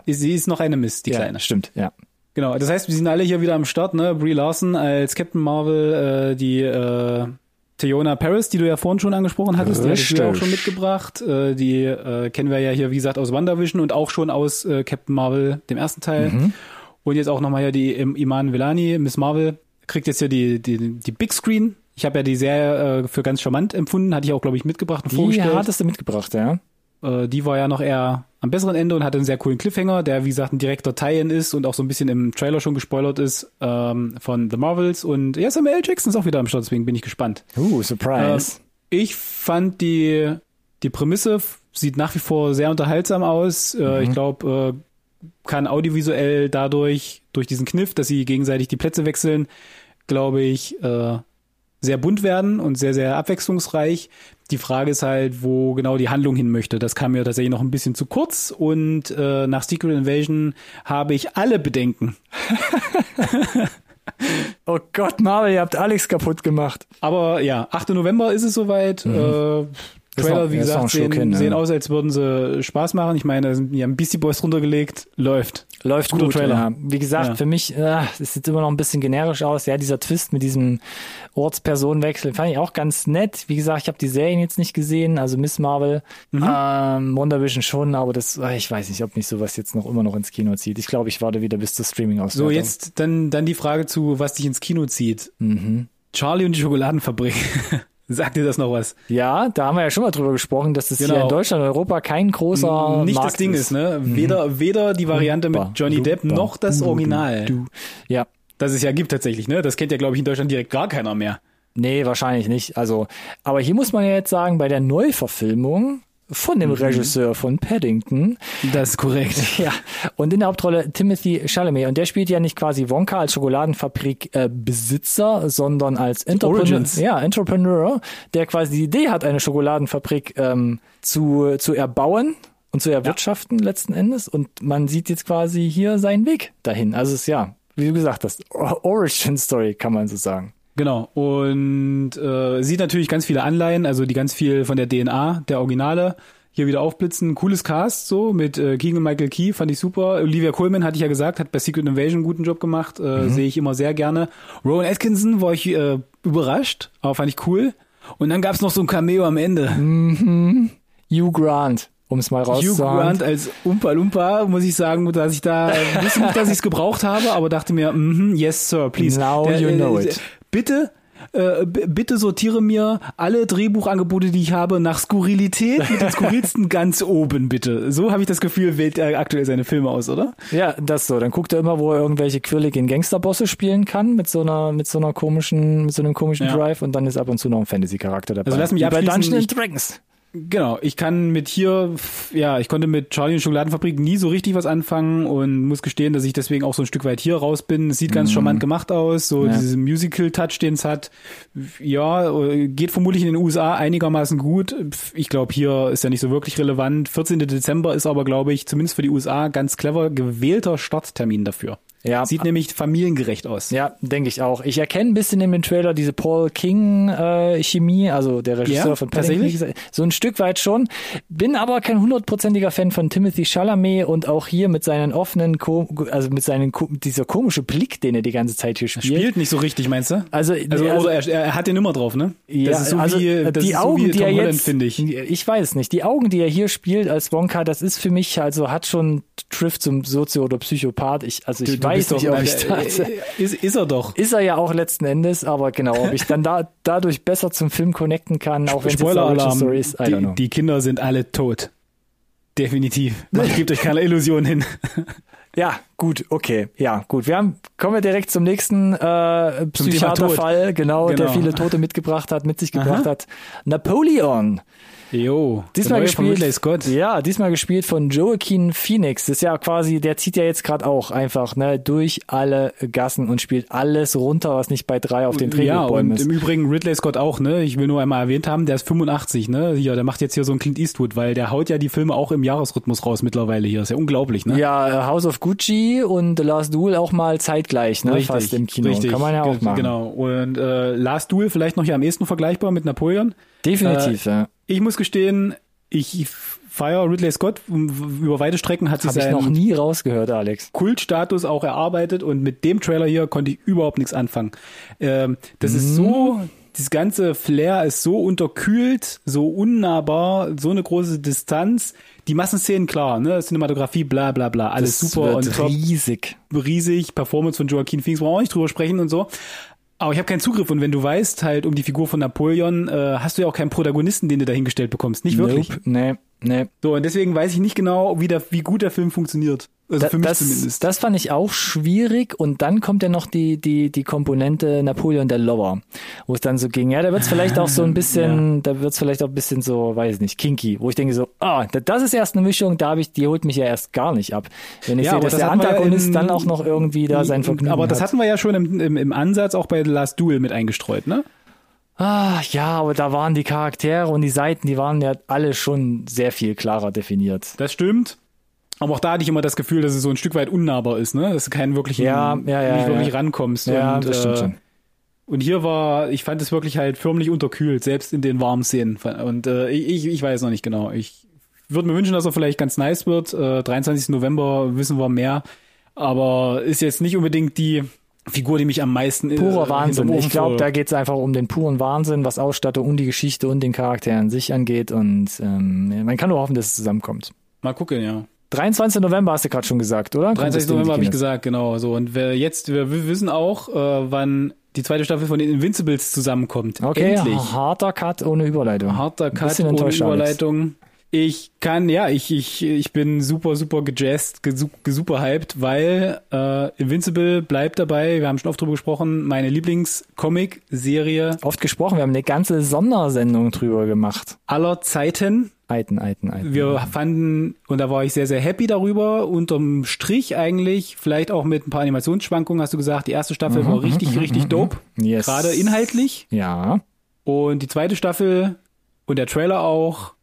Sie ist noch eine Miss, die ja, Kleine. stimmt, ja. Genau, das heißt, wir sind alle hier wieder am Start, ne? Brie Larson als Captain Marvel, äh, die äh, Theona Paris, die du ja vorhin schon angesprochen hattest, die hattest du ja auch Richtig. schon mitgebracht. Äh, die äh, kennen wir ja hier, wie gesagt, aus WandaVision und auch schon aus äh, Captain Marvel, dem ersten Teil. Mhm. Und jetzt auch nochmal hier die Im- Iman Velani, Miss Marvel, kriegt jetzt hier die, die, die Big Screen. Ich habe ja die Serie äh, für ganz charmant empfunden, hatte ich auch, glaube ich, mitgebracht und Die vorgestellt. hattest du mitgebracht, ja? Äh, die war ja noch eher am besseren Ende und hatte einen sehr coolen Cliffhanger, der wie gesagt ein direkter Tie-In ist und auch so ein bisschen im Trailer schon gespoilert ist ähm, von The Marvels und ja, Samuel L. Jackson ist auch wieder am Start, deswegen bin ich gespannt. Uh, Surprise. Ähm, ich fand die die Prämisse sieht nach wie vor sehr unterhaltsam aus. Äh, Ich glaube, äh, kann audiovisuell dadurch durch diesen Kniff, dass sie gegenseitig die Plätze wechseln, glaube ich, äh, sehr bunt werden und sehr, sehr abwechslungsreich. Die Frage ist halt, wo genau die Handlung hin möchte. Das kam mir tatsächlich noch ein bisschen zu kurz und äh, nach Secret Invasion habe ich alle Bedenken. *laughs* oh Gott, Marvel, ihr habt Alex kaputt gemacht. Aber ja, 8. November ist es soweit. Äh, Trailer, noch- wie Mhm. ein gesagt, sehen, hin, ja. sehen aus, als würden sie Spaß machen. Ich meine, da sind- die haben Beastie Boys drunter gelegt. Läuft. Läuft Guter gut. Trailer. Ja. Wie gesagt, Ja. für mich, äh, es sieht immer noch ein bisschen generisch aus. Ja, dieser Twist mit diesem Ortspersonenwechsel fand ich auch ganz nett. Wie gesagt, ich habe die Serien jetzt nicht gesehen, also Miss Marvel, Mhm. ähm, WandaVision schon, aber das, äh, ich weiß nicht, ob mich sowas jetzt noch immer noch ins Kino zieht. Ich glaube, ich warte wieder bis zur streaming aus. So, jetzt dann, dann die Frage zu, was dich ins Kino zieht. Mhm. Charlie und die Schokoladenfabrik. *laughs* Sagt dir das noch was? Ja, da haben wir ja schon mal drüber gesprochen, dass das hier Genau. in Deutschland und Europa kein großer Nicht Markt das Ding ist, ne? Weder, weder die Variante mit Johnny Depp noch das du, Original. Du, du. Ja, Das es ja gibt tatsächlich, ne? Das kennt ja, glaube ich, in Deutschland direkt gar keiner mehr. Nee, wahrscheinlich nicht. Also, aber hier muss man ja jetzt sagen, bei der Neuverfilmung von Mhm. dem Regisseur von Paddington, Das ist korrekt. *laughs* ja, und in der Hauptrolle Timothy Chalamet. Und der spielt ja nicht quasi Wonka als Schokoladenfabrik äh, sondern als Entrepreneur, ja, Entrepreneur, der quasi die Idee hat, eine Schokoladenfabrik ähm, zu, zu erbauen und zu erwirtschaften letzten Endes. Und man sieht jetzt quasi hier seinen Weg dahin. Also es ist ja, wie du gesagt hast, Origin Story kann man so sagen. Genau. Und äh, sieht natürlich ganz viele Anleihen, also die ganz viel von der DNA der Originale hier wieder aufblitzen. Cooles Cast so mit äh, Keegan Michael Key, fand ich super. Olivia Colman hatte ich ja gesagt, hat bei Secret Invasion einen guten Job gemacht, äh, sehe ich immer sehr gerne. Rowan Atkinson war ich äh, überrascht, aber fand ich cool. Und dann gab's noch so ein Cameo am Ende. Hugh Grant, um es mal Hugh rauszuhauen. Grant als Umpa Lumpa, muss ich sagen, dass ich da, äh, wusste nicht, dass ich es gebraucht habe, aber dachte mir, mhm, yes sir, please. Now you know it. Bitte, äh, bitte sortiere mir alle Drehbuchangebote, die ich habe, nach Skurrilität mit den skurrilsten *laughs* ganz oben, bitte. So habe ich das Gefühl, wählt er aktuell seine Filme aus, oder? Ja, das so. Dann guckt er immer, wo er irgendwelche quirligen Gangsterbosse spielen kann mit so einer, mit so einer komischen, mit so einem komischen Ja. Drive und dann ist ab und zu noch ein Fantasy-Charakter dabei. Also lass mich Wie bei abschließen, Dungeons Dragons. Genau, ich kann mit hier, ja, ich konnte mit Charlie und Schokoladenfabrik nie so richtig was anfangen und muss gestehen, dass ich deswegen auch so ein Stück weit hier raus bin. Es sieht ganz charmant gemacht aus, so Ja. diese Musical-Touch, den es hat. Ja, geht vermutlich in den USA einigermaßen gut. Ich glaube, hier ist ja nicht so wirklich relevant. 14. Dezember ist aber, glaube ich, zumindest für die USA ganz clever gewählter Starttermin dafür. Ja. Sieht nämlich familiengerecht aus. Ja, denke ich auch. Ich erkenne ein bisschen in dem Trailer diese Paul King äh, Chemie, also der Regisseur Ja, von tatsächlich? so ein Stück weit schon. Bin aber kein hundertprozentiger Fan von Timothy Chalamet und auch hier mit seinen offenen, Ko also mit seinen Ko dieser komische Blick, den er die ganze Zeit hier spielt. Spielt nicht so richtig, meinst du? Also, Also, also er, er hat den immer drauf, ne? Ja, das ist so also wie, das die ist Augen, so wie die Tom er Holland, finde ich. Ich weiß nicht. Die Augen, die er hier spielt als Wonka, das ist für mich also hat schon trifft zum Sozio oder Psychopath. Ich also ich Du, du weiß doch, ich äh, *laughs* ist, ist er doch. Ist er ja auch letzten Endes, aber genau, ob ich dann da dadurch besser zum Film connecten kann, auch wenn es eine Origin. Story ist, I. Die, die Kinder sind alle tot. Definitiv. Man gibt euch keine Illusion hin. *laughs* Ja, gut, okay. Ja, gut. Wir haben, kommen wir direkt zum nächsten äh, Psychiaterfall, genau, der Genau. viele Tote mitgebracht hat, mit sich gebracht hat. Napoleon. Jo. Diesmal gespielt. Ridley Scott. Ja, diesmal gespielt von Joaquin Phoenix. Das ist ja quasi, der zieht ja jetzt gerade auch einfach ne, durch alle Gassen und spielt alles runter, was nicht bei drei auf den Ja, Drehbuchbäumen und ist. im Übrigen Ridley Scott auch, ne? Ich will nur einmal erwähnt haben, der ist 85, ne? Hier, der macht jetzt hier so einen Clint Eastwood, weil der haut ja die Filme auch im Jahresrhythmus raus mittlerweile hier. Ist ja unglaublich, ne? Ja, House of Gucci und The Last Duel auch mal zeitgleich, ne? Richtig, Fast im Kino. Richtig, Kann man ja auch machen. Genau. Und äh, Last Duel vielleicht noch ja am ehesten vergleichbar mit Napoleon. Definitiv, ja. Ich muss gestehen, ich feiere Ridley Scott. Über weite Strecken hat sich Habe ich sein noch nie rausgehört, Alex. Kultstatus auch erarbeitet und mit dem Trailer hier konnte ich überhaupt nichts anfangen. Ähm, das ist so, das ganze Flair ist so unterkühlt, so unnahbar, so eine große Distanz. Die Massenszenen, klar, ne, Cinematografie, bla bla bla, alles Das super und top, riesig. riesig, Performance von Joaquin Phoenix, wollen wir auch nicht drüber sprechen und so. Aber ich habe keinen Zugriff und wenn du weißt halt um die Figur von Napoleon, äh, hast du ja auch keinen Protagonisten, den du dahingestellt bekommst. Nicht wirklich. Nope. Nee, nee. So, und deswegen weiß ich nicht genau, wie, der, wie gut der Film funktioniert. Also für mich das, zumindest. das fand ich auch schwierig und dann kommt ja noch die, die, die Komponente Napoleon der Lover, wo es dann so ging, ja, da wird's vielleicht auch so ein *laughs* bisschen, da wird's vielleicht auch ein bisschen so, weiß ich nicht, kinky, wo ich denke so, ah, da- das ist erst eine Mischung, da habe ich, die holt mich ja erst gar nicht ab. Wenn ich Ja, sehe, dass das der ja Antagonist in- dann auch noch irgendwie da sein Vergnügen Aber das hat. hatten wir ja schon im, im, im Ansatz auch bei The Last Duel mit eingestreut, ne? Ah, ja, aber da waren die Charaktere und die Seiten, die waren ja alle schon sehr viel klarer definiert. Das stimmt. Aber auch da hatte ich immer das Gefühl, dass es so ein Stück weit unnahbar ist, ne? Dass du keinen wirklichen, Ja, ja, ja, nicht wirklich rankommst. Ja, und, das stimmt äh, schon. Und hier war, ich fand es wirklich halt förmlich unterkühlt, selbst in den warmen Szenen. Und äh, ich, ich weiß noch nicht genau. Ich würde mir wünschen, dass er vielleicht ganz nice wird. Äh, 23. November wissen wir mehr. Aber ist jetzt nicht unbedingt die Figur, die mich am meisten äh, Purer Wahnsinn. Ich glaube, da geht's einfach um den puren Wahnsinn, was Ausstattung und die Geschichte und den Charakter an sich angeht. Und ähm, man kann nur hoffen, dass es zusammenkommt. Mal gucken, ja. 23. November hast du gerade schon gesagt, oder? Kommt 23. das Ding in die November habe ich gesagt, genau. So und wir jetzt, wir wir wissen auch, äh, wann die zweite Staffel von den Invincibles zusammenkommt. Okay, Endlich. harter Cut ohne Überleitung. Harter Cut ohne enttäuscht, Alex. Ich kann, ja, ich, ich, ich bin super, super gejazzt, super hyped, weil äh, Invincible bleibt dabei. Wir haben schon oft drüber gesprochen. Meine Lieblings-Comic-Serie Oft gesprochen, wir haben eine ganze Sondersendung drüber gemacht. aller Zeiten. Eiten, Eiten, Eiten. Wir fanden, und da war ich sehr, sehr happy darüber, unterm Strich eigentlich, vielleicht auch mit ein paar Animationsschwankungen, hast du gesagt, die erste Staffel war richtig, richtig dope. Yes. Gerade inhaltlich. Ja. Und die zweite Staffel und der Trailer auch,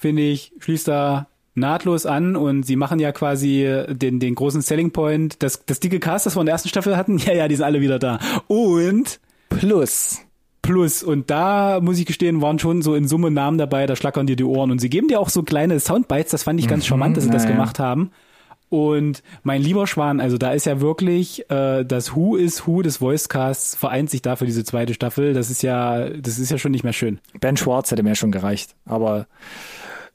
finde ich, schließt da nahtlos an und sie machen ja quasi den, den großen Selling Point, das, das dicke Cast, das wir in der ersten Staffel hatten, *laughs* ja, ja, die sind alle wieder da. Und Plus. Plus, und da muss ich gestehen, waren schon so in Summe Namen dabei, da schlackern dir die Ohren. Und sie geben dir auch so kleine Soundbites, das fand ich ganz charmant, dass sie das naja. gemacht haben. Und mein lieber Schwan, also da ist ja wirklich äh, das Who is Who des Voicecasts vereint sich da für diese zweite Staffel. Das ist ja, das ist ja schon nicht mehr schön. Ben Schwartz hätte mir schon gereicht. Aber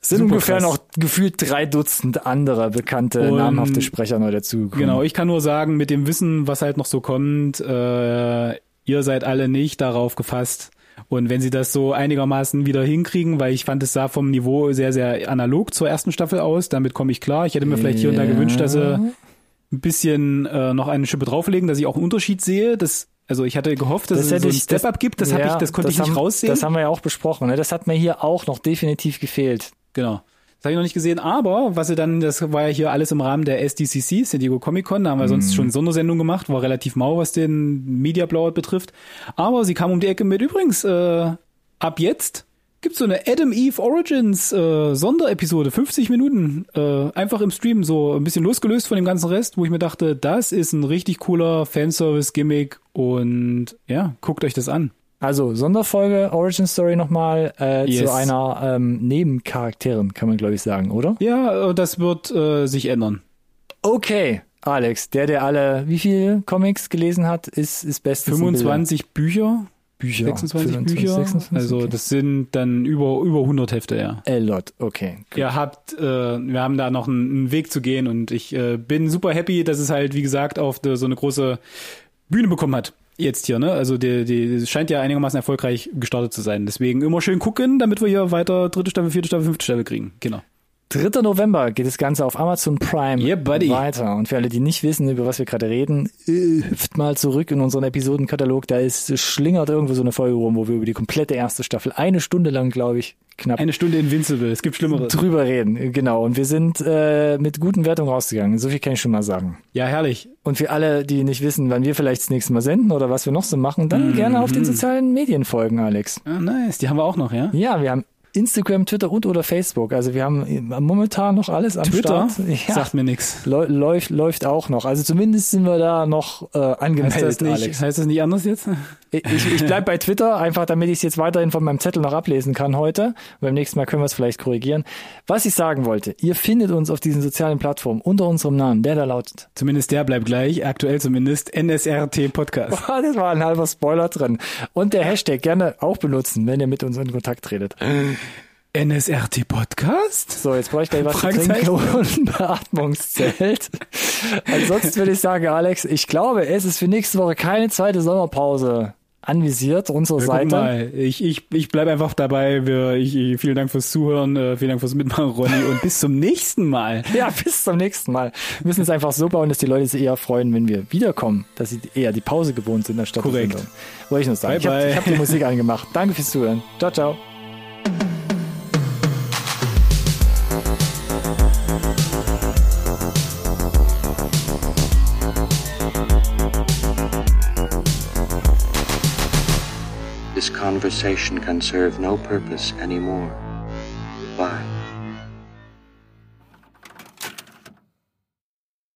sind Super ungefähr krass. noch gefühlt drei Dutzend andere bekannte, Und- namhafte Sprecher neu dazugekommen. Genau, ich kann nur sagen, mit dem Wissen, was halt noch so kommt, äh, ihr seid alle nicht darauf gefasst. Und wenn sie das so einigermaßen wieder hinkriegen, weil ich fand, es sah vom Niveau sehr, sehr analog zur ersten Staffel aus, damit komme ich klar. Ich hätte mir vielleicht hier und da Ja. gewünscht, dass sie ein bisschen äh, noch eine Schippe drauflegen, dass ich auch einen Unterschied sehe. Das, also ich hatte gehofft, dass es so ein Step-Up gibt, das, hab ich, das konnte ich nicht haben, raussehen. Das haben wir ja auch besprochen. Ne? Das hat mir hier auch noch definitiv gefehlt. Genau. Das habe ich noch nicht gesehen, aber was sie dann, das war ja hier alles im Rahmen der SDCC, San Diego Comic Con, da haben wir sonst schon Sondersendung gemacht, war relativ mau, was den Media Blowout betrifft. Aber sie kam um die Ecke mit, übrigens, äh, ab jetzt gibt's so eine Adam Eve Origins äh, Sonderepisode, 50 Minuten, äh, einfach im Stream, so ein bisschen losgelöst von dem ganzen Rest, wo ich mir dachte, das ist ein richtig cooler Fanservice-Gimmick und ja, guckt euch das an. Also Sonderfolge, Origin Story nochmal äh, Yes. zu einer ähm, Nebencharakterin, kann man glaube ich sagen, oder? Ja, äh, das wird äh, sich ändern. Okay, Alex, der, der alle, wie viele Comics gelesen hat, ist, ist bestens. im Bilde. 25 Bücher. Bücher. 26 25, Bücher. 26, also okay. das sind dann über, über 100 Hefte, ja. A lot, okay. Ihr habt, äh, wir haben da noch einen, einen Weg zu gehen und ich äh, bin super happy, dass es halt, wie gesagt, auf de, so eine große Bühne bekommen hat. Jetzt hier, ne? Also die, die scheint ja einigermaßen erfolgreich gestartet zu sein. Deswegen immer schön gucken, damit wir hier weiter dritte Staffel, vierte Staffel, fünfte Staffel kriegen. Genau. 3. November geht das Ganze auf Amazon Prime Yeah, buddy. weiter. Und für alle, die nicht wissen, über was wir gerade reden, äh, hüpft mal zurück in unseren Episodenkatalog. Da ist schlingert irgendwo so eine Folge rum, wo wir über die komplette erste Staffel eine Stunde lang, glaube ich, knapp Eine Stunde Invincible, es gibt Schlimmeres. drüber reden. Genau. Und wir sind äh, mit guten Wertungen rausgegangen. So viel kann ich schon mal sagen. Ja, herrlich. Und für alle, die nicht wissen, wann wir vielleicht das nächste Mal senden oder was wir noch so machen, dann Mhm. gerne auf den sozialen Medien folgen, Alex. Ah, nice, die haben wir auch noch, ja? Ja, wir haben Instagram, Twitter und oder Facebook. Also wir haben momentan noch alles am Twitter Start. *laughs* Ja. sagt mir nichts. Läu- läuft, läuft auch noch. Also zumindest sind wir da noch äh, angemeldet, Heißt das, nicht, Alex. heißt das nicht anders jetzt? Ich, ich bleib bei Twitter, einfach damit ich es jetzt weiterhin von meinem Zettel noch ablesen kann heute. Beim nächsten Mal können wir es vielleicht korrigieren. Was ich sagen wollte, ihr findet uns auf diesen sozialen Plattformen unter unserem Namen, der da lautet. Zumindest der bleibt gleich, aktuell zumindest, NSRT Podcast. *laughs* Ah, Das war ein halber Spoiler drin. Und der Hashtag gerne auch benutzen, wenn ihr mit uns in Kontakt tretet. NSRT Podcast? So, jetzt brauche ich gleich was zu trinken und ein Beatmungszelt. Ansonsten würde ich sagen, Alex, ich glaube, es ist für nächste Woche keine zweite Sommerpause anvisiert, unsere gucken Seite. mal. Ich, ich, ich bleib einfach dabei. Wir, ich, ich, vielen Dank fürs Zuhören, äh, vielen Dank fürs Mitmachen, Ronny, und bis zum nächsten Mal. *laughs* Ja, bis zum nächsten Mal. Wir müssen es einfach so bauen, dass die Leute sich eher freuen, wenn wir wiederkommen, dass sie eher die Pause gewohnt sind, anstatt Korrekt. Wollte ich nur sagen. Bye, ich habe hab die Musik angemacht. Danke fürs Zuhören. Ciao, ciao. conversation can serve no purpose anymore. Why?